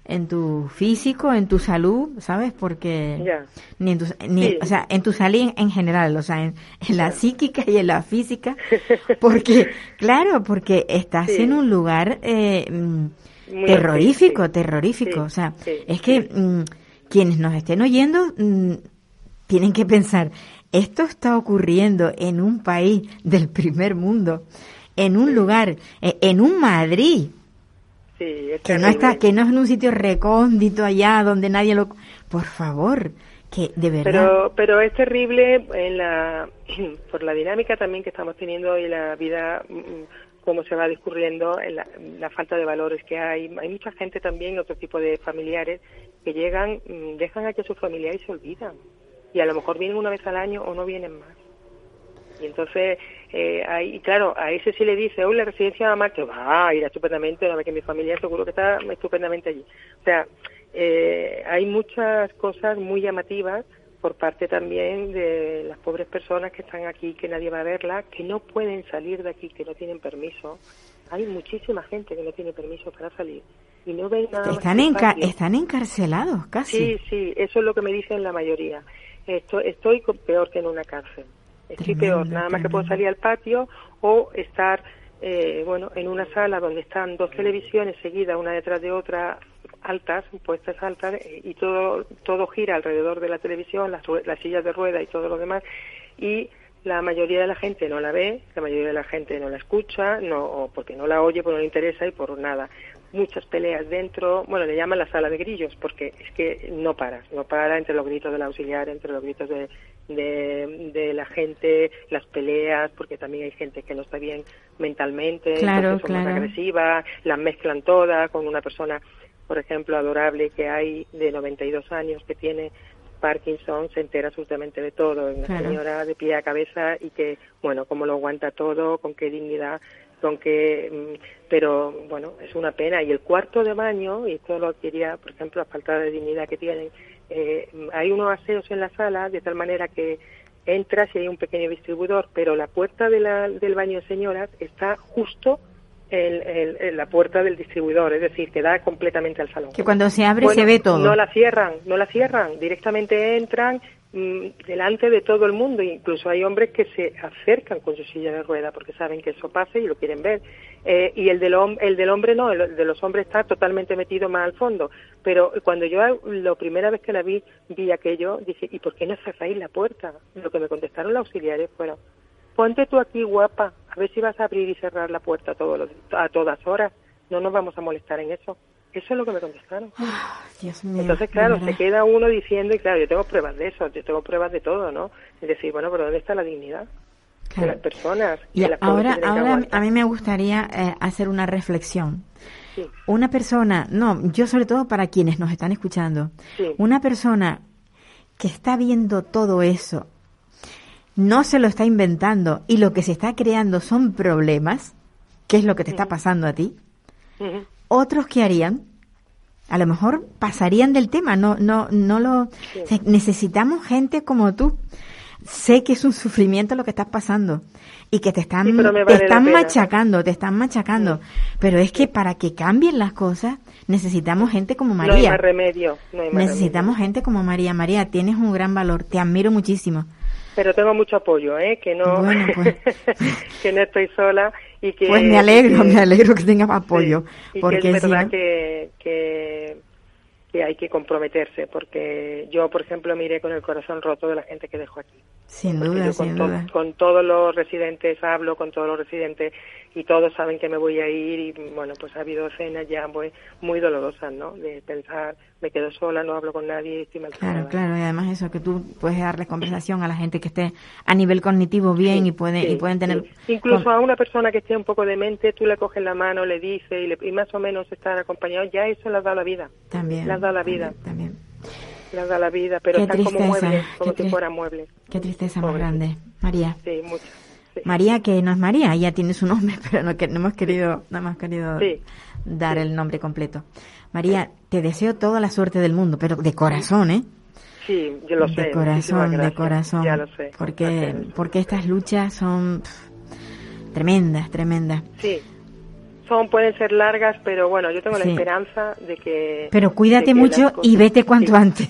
Speaker 4: en tu físico, en tu salud, ¿sabes? Porque
Speaker 6: Ya.
Speaker 4: ni en tu, ni,
Speaker 6: Sí.
Speaker 4: o sea, en tu salud en, en general, o sea, en, en la psíquica y en la física, *laughs* porque claro, porque estás
Speaker 6: Sí.
Speaker 4: en un lugar eh, mm, terrorífico,
Speaker 6: sí.
Speaker 4: terrorífico, o sea, es que mm, quienes nos estén oyendo mm, tienen que pensar, esto está ocurriendo en un país del primer mundo, en un lugar, eh, en un Madrid,
Speaker 6: Sí, es
Speaker 4: que no está, que no es en un sitio recóndito allá donde nadie lo, por favor, que de verdad,
Speaker 6: Pero, pero es terrible en la, *clears throat* por la dinámica también que estamos teniendo y la vida, mm, cómo se va discurriendo, en la, la falta de valores que hay. Hay mucha gente también, otro tipo de familiares, que llegan, mm, dejan aquí a su familia y se olvidan. Y a lo mejor vienen una vez al año o no vienen más. Y entonces, eh, ahí, y claro, a ese sí le dice, hoy la residencia de que va a ir estupendamente, una vez que mi familia seguro que está estupendamente allí. O sea, eh, hay muchas cosas muy llamativas por parte también de las pobres personas que están aquí, que nadie va a verla, que no pueden salir de aquí, que no tienen permiso. Hay muchísima gente que no tiene permiso para salir y no ven nada
Speaker 4: están, enca- están encarcelados casi.
Speaker 6: Sí, sí, eso es lo que me dicen la mayoría. Esto, estoy co- peor que en una cárcel. Estoy peor, nada más que puedo salir al patio o estar, eh, bueno, en una sala donde están dos televisiones seguidas, una detrás de otra, altas, puestas altas, y todo, todo gira alrededor de la televisión, las, las sillas de rueda y todo lo demás, y la mayoría de la gente no la ve, la mayoría de la gente no la escucha, no, o porque no la oye, porque no le interesa y por nada. Muchas peleas dentro, bueno, le llaman la sala de grillos, porque es que no paras, no para entre los gritos del auxiliar, entre los gritos de, de, de la gente, las peleas, porque también hay gente que no está bien mentalmente,
Speaker 4: Claro,
Speaker 6: entonces son más
Speaker 4: claro.
Speaker 6: agresivas, las mezclan todas con una persona, por ejemplo, adorable que hay de 92 años que tiene Parkinson, se entera absolutamente de todo, una
Speaker 4: Claro.
Speaker 6: señora de pie a cabeza y que, bueno, cómo lo aguanta todo, con qué dignidad, con qué, mm, pero bueno, es una pena. Y el cuarto de baño, y esto lo quería, por ejemplo, la falta de dignidad que tienen, eh, hay unos aseos en la sala de tal manera que entras y hay un pequeño distribuidor, pero la puerta de la- del baño de señoras está justo en, en- en la puerta del distribuidor, es decir, que da completamente al salón.
Speaker 4: Que cuando se abre
Speaker 6: Bueno,
Speaker 4: se ve todo.
Speaker 6: No la cierran, no la cierran, directamente entran delante de todo el mundo, incluso hay hombres que se acercan con su silla de rueda porque saben que eso pasa y lo quieren ver. Eh, y el del, el del hombre no, el de los hombres está totalmente metido más al fondo. Pero cuando yo la primera vez que la vi, vi aquello, dije, ¿y por qué no cerráis la puerta? Lo que me contestaron los auxiliares fueron, ponte tú aquí guapa, a ver si vas a abrir y cerrar la puerta a, todos los- a todas horas. No nos vamos a molestar en eso. Eso es lo que me contestaron.
Speaker 4: Dios mío,
Speaker 6: Entonces, claro, se queda uno diciendo, y claro, yo tengo pruebas de eso, yo tengo pruebas de todo, ¿no? Es decir, bueno, pero ¿dónde está la dignidad de las personas?
Speaker 4: Y
Speaker 6: de las
Speaker 4: ahora,
Speaker 6: que que
Speaker 4: ahora a mí me gustaría eh, hacer una reflexión.
Speaker 6: Sí.
Speaker 4: Una persona, no, yo sobre todo para quienes nos están escuchando,
Speaker 6: Sí.
Speaker 4: una persona que está viendo todo eso, no se lo está inventando y lo que se está creando son problemas, ¿qué es lo que te está pasando a ti? Otros que harían, a lo mejor pasarían del tema, no, no, no lo, necesitamos gente como tú. Sé que es un sufrimiento lo que estás pasando y que te están,
Speaker 6: Sí,
Speaker 4: te están machacando, te están machacando. Pero es que para que cambien las cosas necesitamos gente como
Speaker 6: No hay
Speaker 4: María.
Speaker 6: más remedio, no hay más
Speaker 4: necesitamos gente como María. María, tienes un gran valor, te admiro muchísimo.
Speaker 6: Pero tengo mucho apoyo, ¿eh? Que no,
Speaker 4: Bueno, pues. *laughs*
Speaker 6: que no estoy sola y que...
Speaker 4: Pues me alegro,
Speaker 6: que-
Speaker 4: me alegro que tengas apoyo.
Speaker 6: Sí,
Speaker 4: porque
Speaker 6: que es verdad que, que, que hay que comprometerse, porque yo, por ejemplo, miré con el corazón roto de la gente que dejo aquí.
Speaker 4: Sin
Speaker 6: Porque
Speaker 4: duda,
Speaker 6: yo
Speaker 4: sin
Speaker 6: con, to-
Speaker 4: duda.
Speaker 6: con todos los residentes hablo, con todos los residentes y todos saben que me voy a ir y bueno, pues ha habido escenas ya muy, muy dolorosas, ¿no? De pensar, me quedo sola, no hablo con nadie, estoy.
Speaker 4: Claro, claro, y además eso, que tú puedes darle conversación a la gente que esté a nivel cognitivo bien y, puede,
Speaker 6: Sí,
Speaker 4: y pueden tener...
Speaker 6: sí. Incluso
Speaker 4: con-
Speaker 6: a una persona que esté un poco demente, tú le coges la mano, le dices y, le- y más o menos estar acompañado, ya eso le has dado la vida.
Speaker 4: También.
Speaker 6: Le has dado la vida,
Speaker 4: También.
Speaker 6: Has dado la vida, pero
Speaker 4: Qué
Speaker 6: están como
Speaker 4: tristeza,
Speaker 6: muebles, como
Speaker 4: qué
Speaker 6: si fueran muebles.
Speaker 4: Qué tristeza más
Speaker 6: Pobre.
Speaker 4: grande. María.
Speaker 6: Sí, mucho. Sí.
Speaker 4: María, que no es María, ella tiene su nombre, *laughs* pero no, que, no hemos querido, no hemos querido
Speaker 6: Sí.
Speaker 4: dar el nombre completo. María, te deseo toda la suerte del mundo, pero de corazón, ¿eh?
Speaker 6: Sí, yo lo sé.
Speaker 4: de corazón, de corazón.
Speaker 6: Ya lo sé.
Speaker 4: Porque,
Speaker 6: Gracias.
Speaker 4: porque estas luchas son pff, tremendas, tremendas.
Speaker 6: Sí. Son, pueden ser largas, pero bueno, yo tengo
Speaker 4: Sí.
Speaker 6: la esperanza de que...
Speaker 4: Pero cuídate
Speaker 6: que
Speaker 4: mucho y vete cuanto *laughs*
Speaker 6: Sí.
Speaker 4: antes.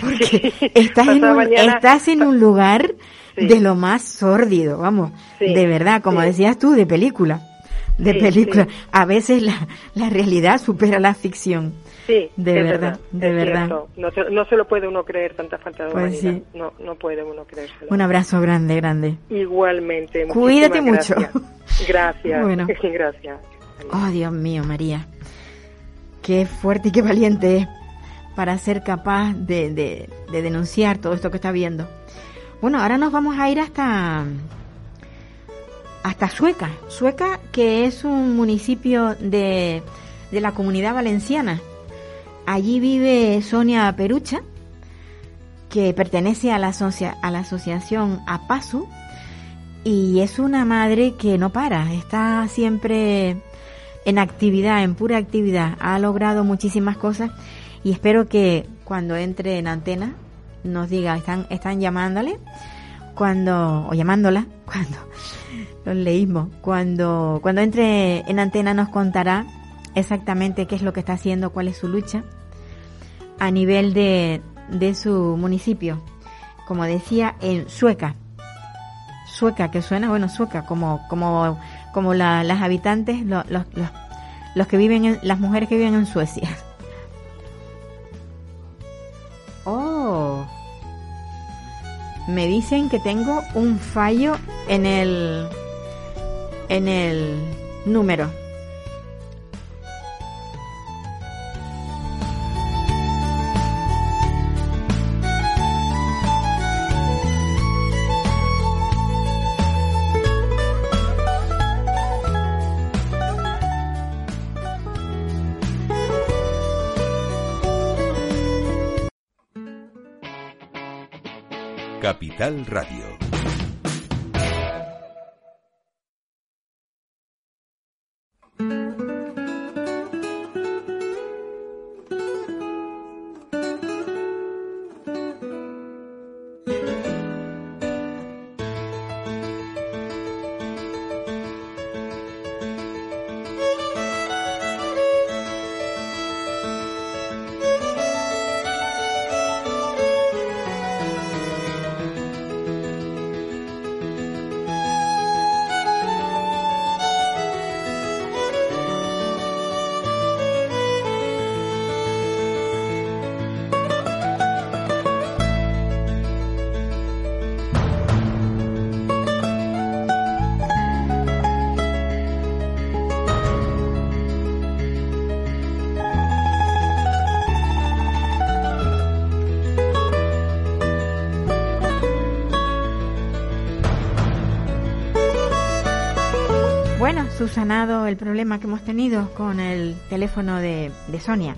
Speaker 4: Porque
Speaker 6: Sí.
Speaker 4: estás, en un,
Speaker 6: mañana-
Speaker 4: estás en un lugar de lo más sórdido, vamos. De verdad, como decías tú, de película. De película. A veces la, la realidad supera la ficción.
Speaker 6: Sí,
Speaker 4: De
Speaker 6: es
Speaker 4: verdad, de verdad.
Speaker 6: No se, no se lo puede uno creer tanta falta de
Speaker 4: Pues
Speaker 6: humanidad.
Speaker 4: sí.
Speaker 6: No, no puede uno creérselo.
Speaker 4: Un abrazo grande, grande.
Speaker 6: Igualmente.
Speaker 4: Cuídate mucho.
Speaker 6: Gracias. *laughs* Gracias.
Speaker 4: Bueno. *laughs*
Speaker 6: gracias.
Speaker 4: Oh, Dios mío, María. Qué fuerte y qué valiente es para ser capaz de, de- de denunciar todo esto que está viendo. Bueno, ahora nos vamos a ir hasta hasta Sueca. Sueca, que es un municipio de, de la comunidad valenciana. Allí vive Sonia Perucha, que pertenece a la asociación APASU y es una madre que no para, está siempre en actividad, en pura actividad. Ha logrado muchísimas cosas y espero que cuando entre en antena nos diga, están, están llamándole, cuando, o llamándola, *laughs* cuando los leímos, cuando, cuando entre en antena nos contará exactamente qué es lo que está haciendo, cuál es su lucha a nivel de, de su municipio. Como decía, en Sueca. Sueca, que suena, bueno, Sueca, como, como, como la- las habitantes, lo- los, los, los que viven, en, las mujeres que viven en Suecia. *laughs* Oh, me dicen que tengo un fallo en el, en el número.
Speaker 7: Capital Radio.
Speaker 4: Subsanado el problema que hemos tenido con el teléfono de, de Sonia.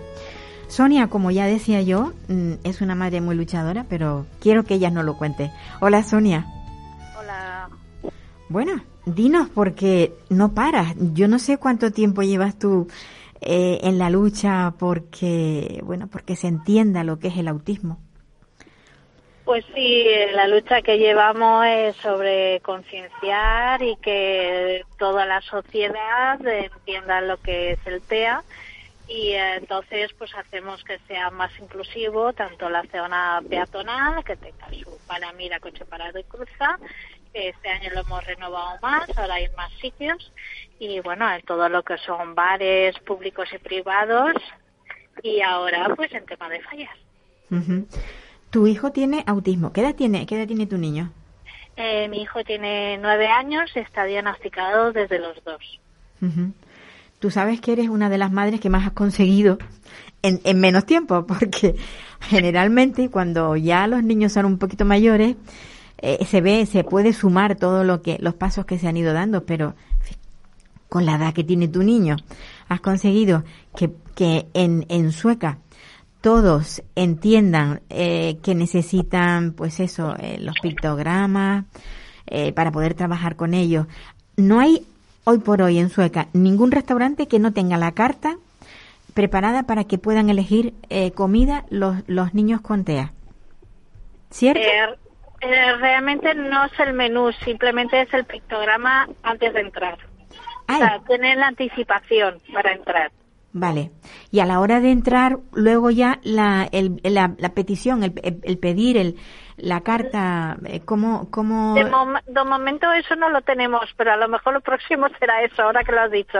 Speaker 4: Sonia, como ya decía yo, mm, es una madre muy luchadora, pero quiero que ella nos lo cuente. Hola, Sonia.
Speaker 8: Hola.
Speaker 4: Bueno, dinos porque no paras. Yo no sé cuánto tiempo llevas tú eh, en la lucha porque, bueno, porque se entienda lo que es el autismo.
Speaker 8: Pues sí, la lucha que llevamos es sobre concienciar y que toda la sociedad entienda lo que es el TEA y eh, entonces pues hacemos que sea más inclusivo tanto la zona peatonal que tenga su paramira coche parado y cruza que este año lo hemos renovado más ahora hay más sitios y bueno en todo lo que son bares públicos y privados y ahora pues en tema de fallas
Speaker 4: Ujú. Tu hijo tiene autismo. ¿Qué edad tiene, qué edad tiene tu niño?
Speaker 8: Eh, mi hijo tiene nueve años y está diagnosticado desde los dos.
Speaker 4: Tú sabes que eres una de las madres que más has conseguido en, en menos tiempo, *laughs* porque generalmente cuando ya los niños son un poquito mayores, eh, se ve, se puede sumar todo lo que, los pasos que se han ido dando, pero con la edad que tiene tu niño, has conseguido que, que en, en Sueca todos entiendan eh, que necesitan, pues eso, eh, los pictogramas eh, para poder trabajar con ellos. No hay hoy por hoy en Sueca ningún restaurante que no tenga la carta preparada para que puedan elegir eh, comida los, los niños con TEA. ¿Cierto?
Speaker 8: Realmente no es el menú, simplemente es el pictograma antes de entrar.
Speaker 4: Ay.
Speaker 8: O sea, tener la anticipación para entrar.
Speaker 4: Vale. Y a la hora de entrar, luego ya la, el- la, la petición, el, el- el pedir, el, la carta, eh, ¿cómo, cómo
Speaker 8: De, mom- de momento eso no lo tenemos, pero a lo mejor lo próximo *laughs* será eso, ahora que lo has dicho.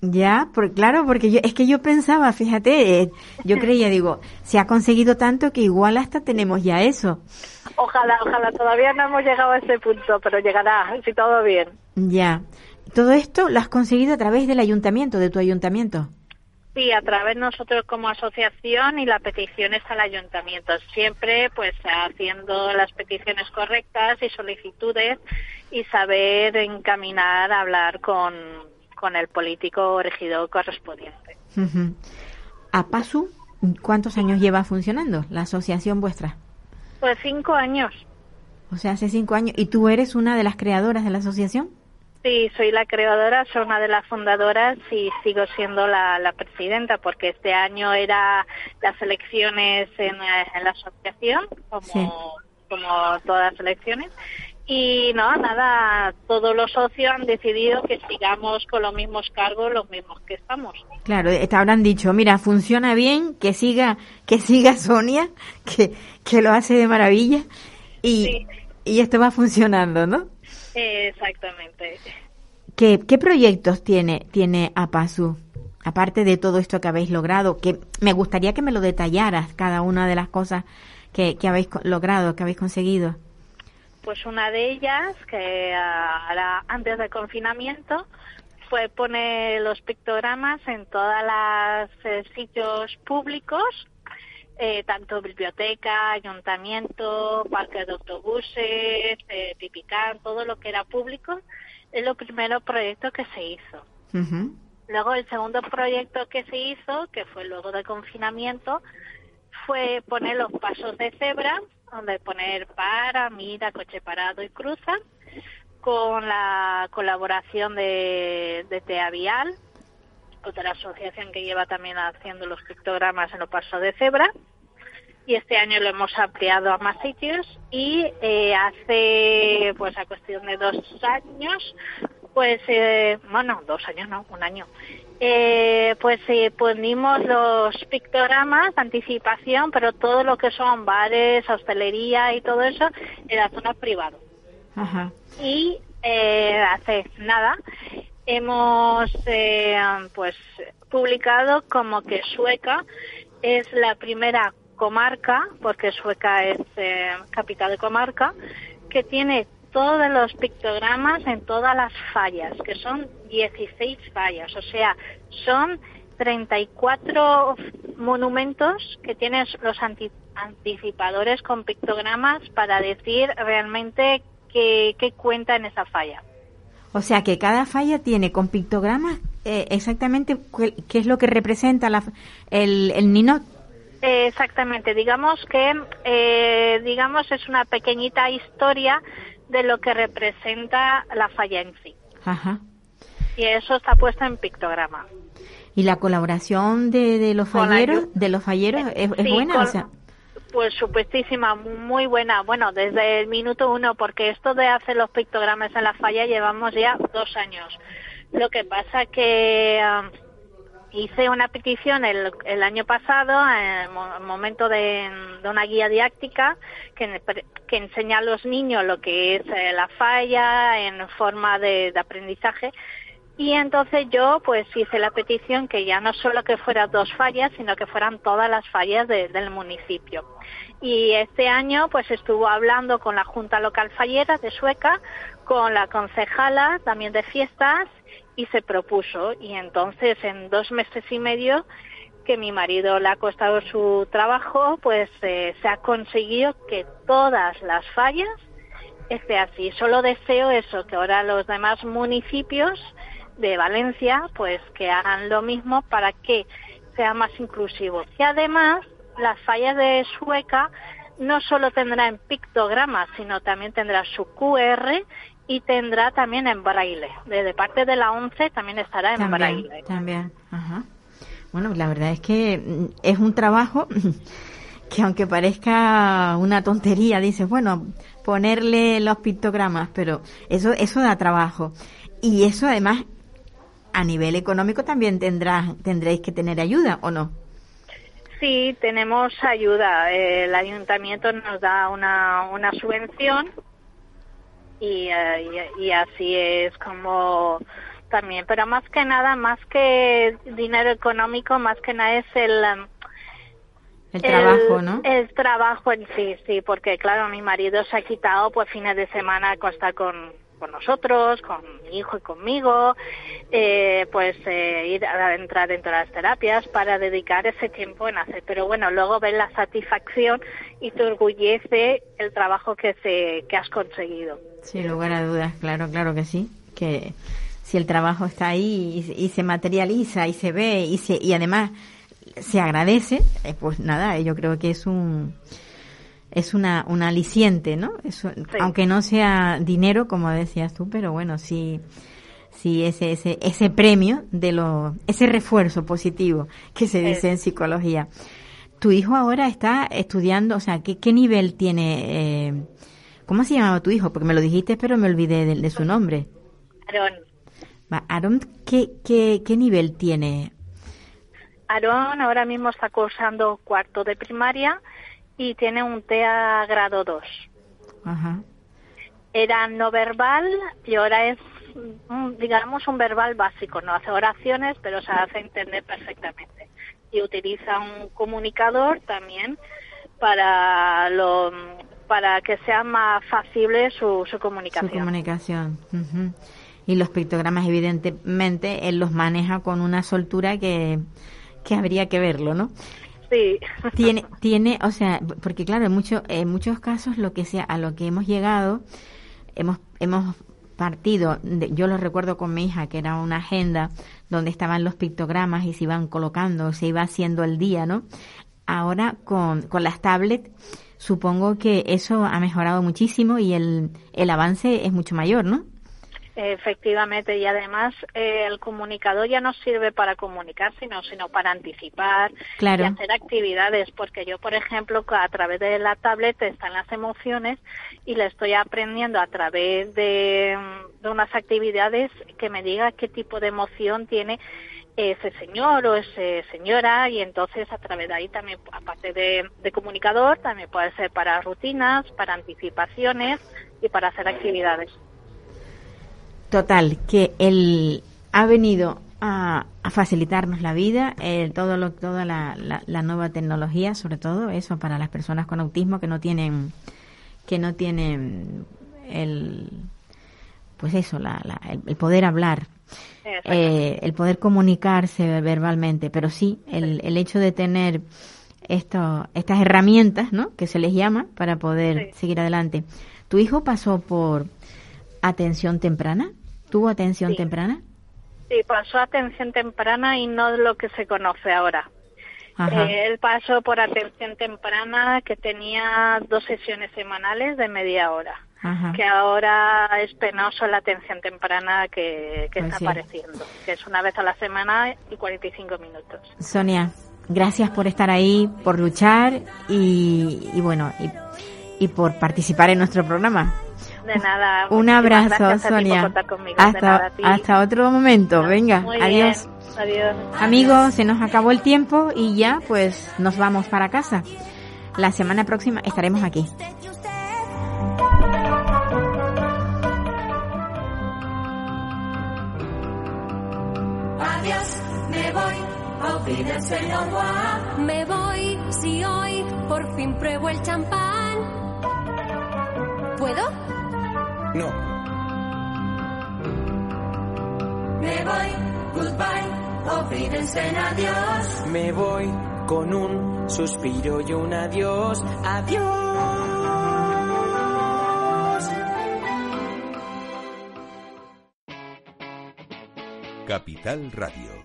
Speaker 4: Ya, por, claro, porque yo, es que yo pensaba, fíjate, eh, yo creía, digo, se ha conseguido tanto que igual hasta tenemos ya eso.
Speaker 8: Ojalá, ojalá, todavía no hemos llegado a ese punto, pero llegará, si todo bien.
Speaker 4: Ya. Todo esto lo has conseguido a través del ayuntamiento, de tu ayuntamiento.
Speaker 8: Sí, a través nosotros como asociación y la petición es al ayuntamiento. Siempre pues haciendo las peticiones correctas y solicitudes y saber encaminar, hablar con, con el político o regidor correspondiente.
Speaker 4: Ujú. A PASU, ¿cuántos años lleva funcionando la asociación vuestra?
Speaker 8: Pues cinco años.
Speaker 4: O sea, hace cinco años. ¿Y tú eres una de las creadoras de la asociación?
Speaker 8: Sí, soy la creadora, soy una de las fundadoras y sigo siendo la, la presidenta porque este año era las elecciones en, en la asociación, como,
Speaker 4: Sí.
Speaker 8: como todas las elecciones. Y no, nada, todos los socios han decidido que sigamos con los mismos cargos, los mismos que estamos.
Speaker 4: Claro, te habrán dicho, mira, funciona bien, que siga, que siga Sonia, que, que lo hace de maravilla y,
Speaker 8: Sí.
Speaker 4: y esto va funcionando, ¿no?
Speaker 8: Exactamente.
Speaker 4: ¿Qué, qué proyectos tiene, tiene APASU? Aparte de todo esto que habéis logrado, que me gustaría que me lo detallaras, cada una de las cosas que, que habéis logrado, que habéis conseguido.
Speaker 8: Pues una de ellas, que ah, ahora antes del confinamiento, fue poner los pictogramas en todos los sitios públicos, eh, tanto biblioteca, ayuntamiento, parques de autobuses, eh, Pipicán, todo lo que era público, es lo primero proyecto que se hizo. Luego el segundo proyecto que se hizo, que fue luego del confinamiento, fue poner los pasos de cebra, donde poner para, mira, coche parado y cruza, con la colaboración de, de TEA Vial, otra asociación que lleva también haciendo los pictogramas en los pasos de cebra. Y este año lo hemos ampliado a más sitios y eh, hace, pues a cuestión de dos años, pues, eh, bueno, dos años no, un año, eh, pues eh, ponimos los pictogramas de anticipación, pero todo lo que son bares, hostelería y todo eso en la zona privada.
Speaker 4: Ajá.
Speaker 8: Y eh, hace nada hemos eh, pues publicado como que Sueca es la primera comarca, porque Sueca es eh, capital de comarca, que tiene todos los pictogramas en todas las fallas, que son 16 fallas, o sea, son 34 monumentos que tienen los anti- anticipadores con pictogramas para decir realmente qué, qué cuenta en esa falla.
Speaker 4: O sea que cada falla tiene con pictogramas eh, exactamente cuál- qué es lo que representa la, el, el ninot.
Speaker 8: Eh, Exactamente, digamos que eh, digamos es una pequeñita historia de lo que representa la falla en sí.
Speaker 4: Ajá.
Speaker 8: Y eso está puesto en pictograma.
Speaker 4: Y la colaboración de, de los falleros, de los falleros es, buena,
Speaker 8: con-
Speaker 4: o sea,
Speaker 8: Pues supuestísima, muy buena. Bueno, desde el minuto uno, porque esto de hacer los pictogramas en la falla llevamos ya dos años. Lo que pasa que, hice una petición el, el año pasado, en el momento de, una guía didáctica, que, enseña a los niños lo que es eh, la falla en forma de, aprendizaje. Y entonces yo pues hice la petición que ya no solo que fueran dos fallas, sino que fueran todas las fallas de, del municipio. Y este año pues estuvo hablando con la Junta Local Fallera de Sueca, con la concejala también de fiestas y se propuso y entonces en dos meses y medio que mi marido le ha costado su trabajo, pues eh, se ha conseguido que todas las fallas esté así. Solo deseo eso, que ahora los demás municipios de Valencia, pues que hagan lo mismo para que sea más inclusivo. Y además, las fallas de Sueca no solo tendrán pictogramas, sino también tendrá su QR y tendrá también en braille. Desde parte de la 11 también estará en braille.
Speaker 4: También, ajá. Bueno, la verdad es que mm, es un trabajo *laughs* que aunque parezca una tontería, dices, bueno, ponerle los pictogramas, pero eso eso da trabajo. Y eso además a nivel económico también tendrá, tendréis que tener ayuda, ¿o no?
Speaker 8: Sí, tenemos ayuda. El ayuntamiento nos da una, una subvención eh, y, y, así es como también, pero más que nada, más que dinero económico, más que nada es el...
Speaker 4: Um, el trabajo, ¿no?
Speaker 8: El trabajo en sí, sí, porque claro, mi marido se ha quitado pues fines de semana a costa con, con nosotros, con mi hijo y conmigo, eh, pues eh, ir a entrar dentro de las terapias para dedicar ese tiempo en hacer. Pero bueno, luego ves la satisfacción y te orgullece el trabajo que, se, que has conseguido.
Speaker 4: Sin lugar a dudas, claro, claro que sí. Que si el trabajo está ahí y, se materializa y se ve y, se, y además se agradece, eh, pues nada, yo creo que es un es una, un aliciente, ¿no? Aunque no sea dinero, como decías tú, pero bueno, sí, sí ese, ese, ese premio de lo, ese refuerzo positivo que se dice en psicología. Tu hijo ahora está estudiando, o sea, ¿qué, qué nivel tiene? Eh, ¿Cómo se llamaba tu hijo? Porque me lo dijiste, pero me olvidé de, de su nombre.
Speaker 8: Aarón.
Speaker 4: Aarón, ¿qué, qué, ¿qué nivel tiene?
Speaker 8: Aarón ahora mismo está cursando cuarto de primaria y tiene un TEA grado 2. Ajá. Era no verbal y ahora es, digamos, un verbal básico. No hace oraciones, pero se hace entender perfectamente. Y utiliza un comunicador también para lo para que sea más factible su, su comunicación.
Speaker 4: Su comunicación. Y los pictogramas, evidentemente, él los maneja con una soltura que, que habría que verlo, ¿no? Tiene, tiene, o sea, porque claro, en, mucho, en muchos casos lo que sea, a lo que hemos llegado, hemos, hemos partido, yo lo recuerdo con mi hija, que era una agenda donde estaban los pictogramas y se iban colocando, se iba haciendo el día, ¿no? Ahora con, con las tablets, supongo que eso ha mejorado muchísimo y el, el avance es mucho mayor, ¿no?
Speaker 8: Efectivamente, y además eh, el comunicador ya no sirve para comunicar, sino, sino para anticipar y hacer actividades, porque yo, por ejemplo, a través de la tablet están las emociones y le estoy aprendiendo a través de, de unas actividades que me diga qué tipo de emoción tiene ese señor o esa señora y entonces a través de ahí también, aparte de, de, comunicador, también puede ser para rutinas, para anticipaciones y para hacer actividades.
Speaker 4: Total, que él ha venido a, facilitarnos la vida, eh, todo lo, toda la, la, nueva tecnología, sobre todo eso para las personas con autismo que no tienen, que no tienen el, pues eso, la, el, poder hablar, eh, el poder comunicarse verbalmente, pero sí, el, el hecho de tener esto, estas herramientas, ¿no? Que se les llama para poder seguir adelante. ¿Tu hijo pasó por atención temprana? ¿Tuvo atención temprana?
Speaker 8: Sí, pasó atención temprana y no lo que se conoce ahora. Eh, él pasó por atención temprana que tenía dos sesiones semanales de media hora. Que ahora es penoso la atención temprana que, que pues está apareciendo, que es una vez a la semana y 45 minutos.
Speaker 4: Sonia, gracias por estar ahí, por luchar y, y bueno, y, y por participar en nuestro programa.
Speaker 8: De nada.
Speaker 4: Un abrazo,
Speaker 8: a
Speaker 4: Sonia. Hasta,
Speaker 8: nada, a ti.
Speaker 4: hasta otro momento. Venga, adiós.
Speaker 8: Adiós.
Speaker 4: Amigos, se nos acabó el tiempo y ya pues nos vamos para casa. La semana próxima estaremos aquí.
Speaker 3: Adiós, me voy, moi. Me voy, si hoy por fin pruebo el champán. ¿Puedo?
Speaker 7: No,
Speaker 3: Me voy, goodbye, olvídense en adiós.
Speaker 7: me voy con un suspiro y un adiós. Adiós.
Speaker 9: Capital Radio.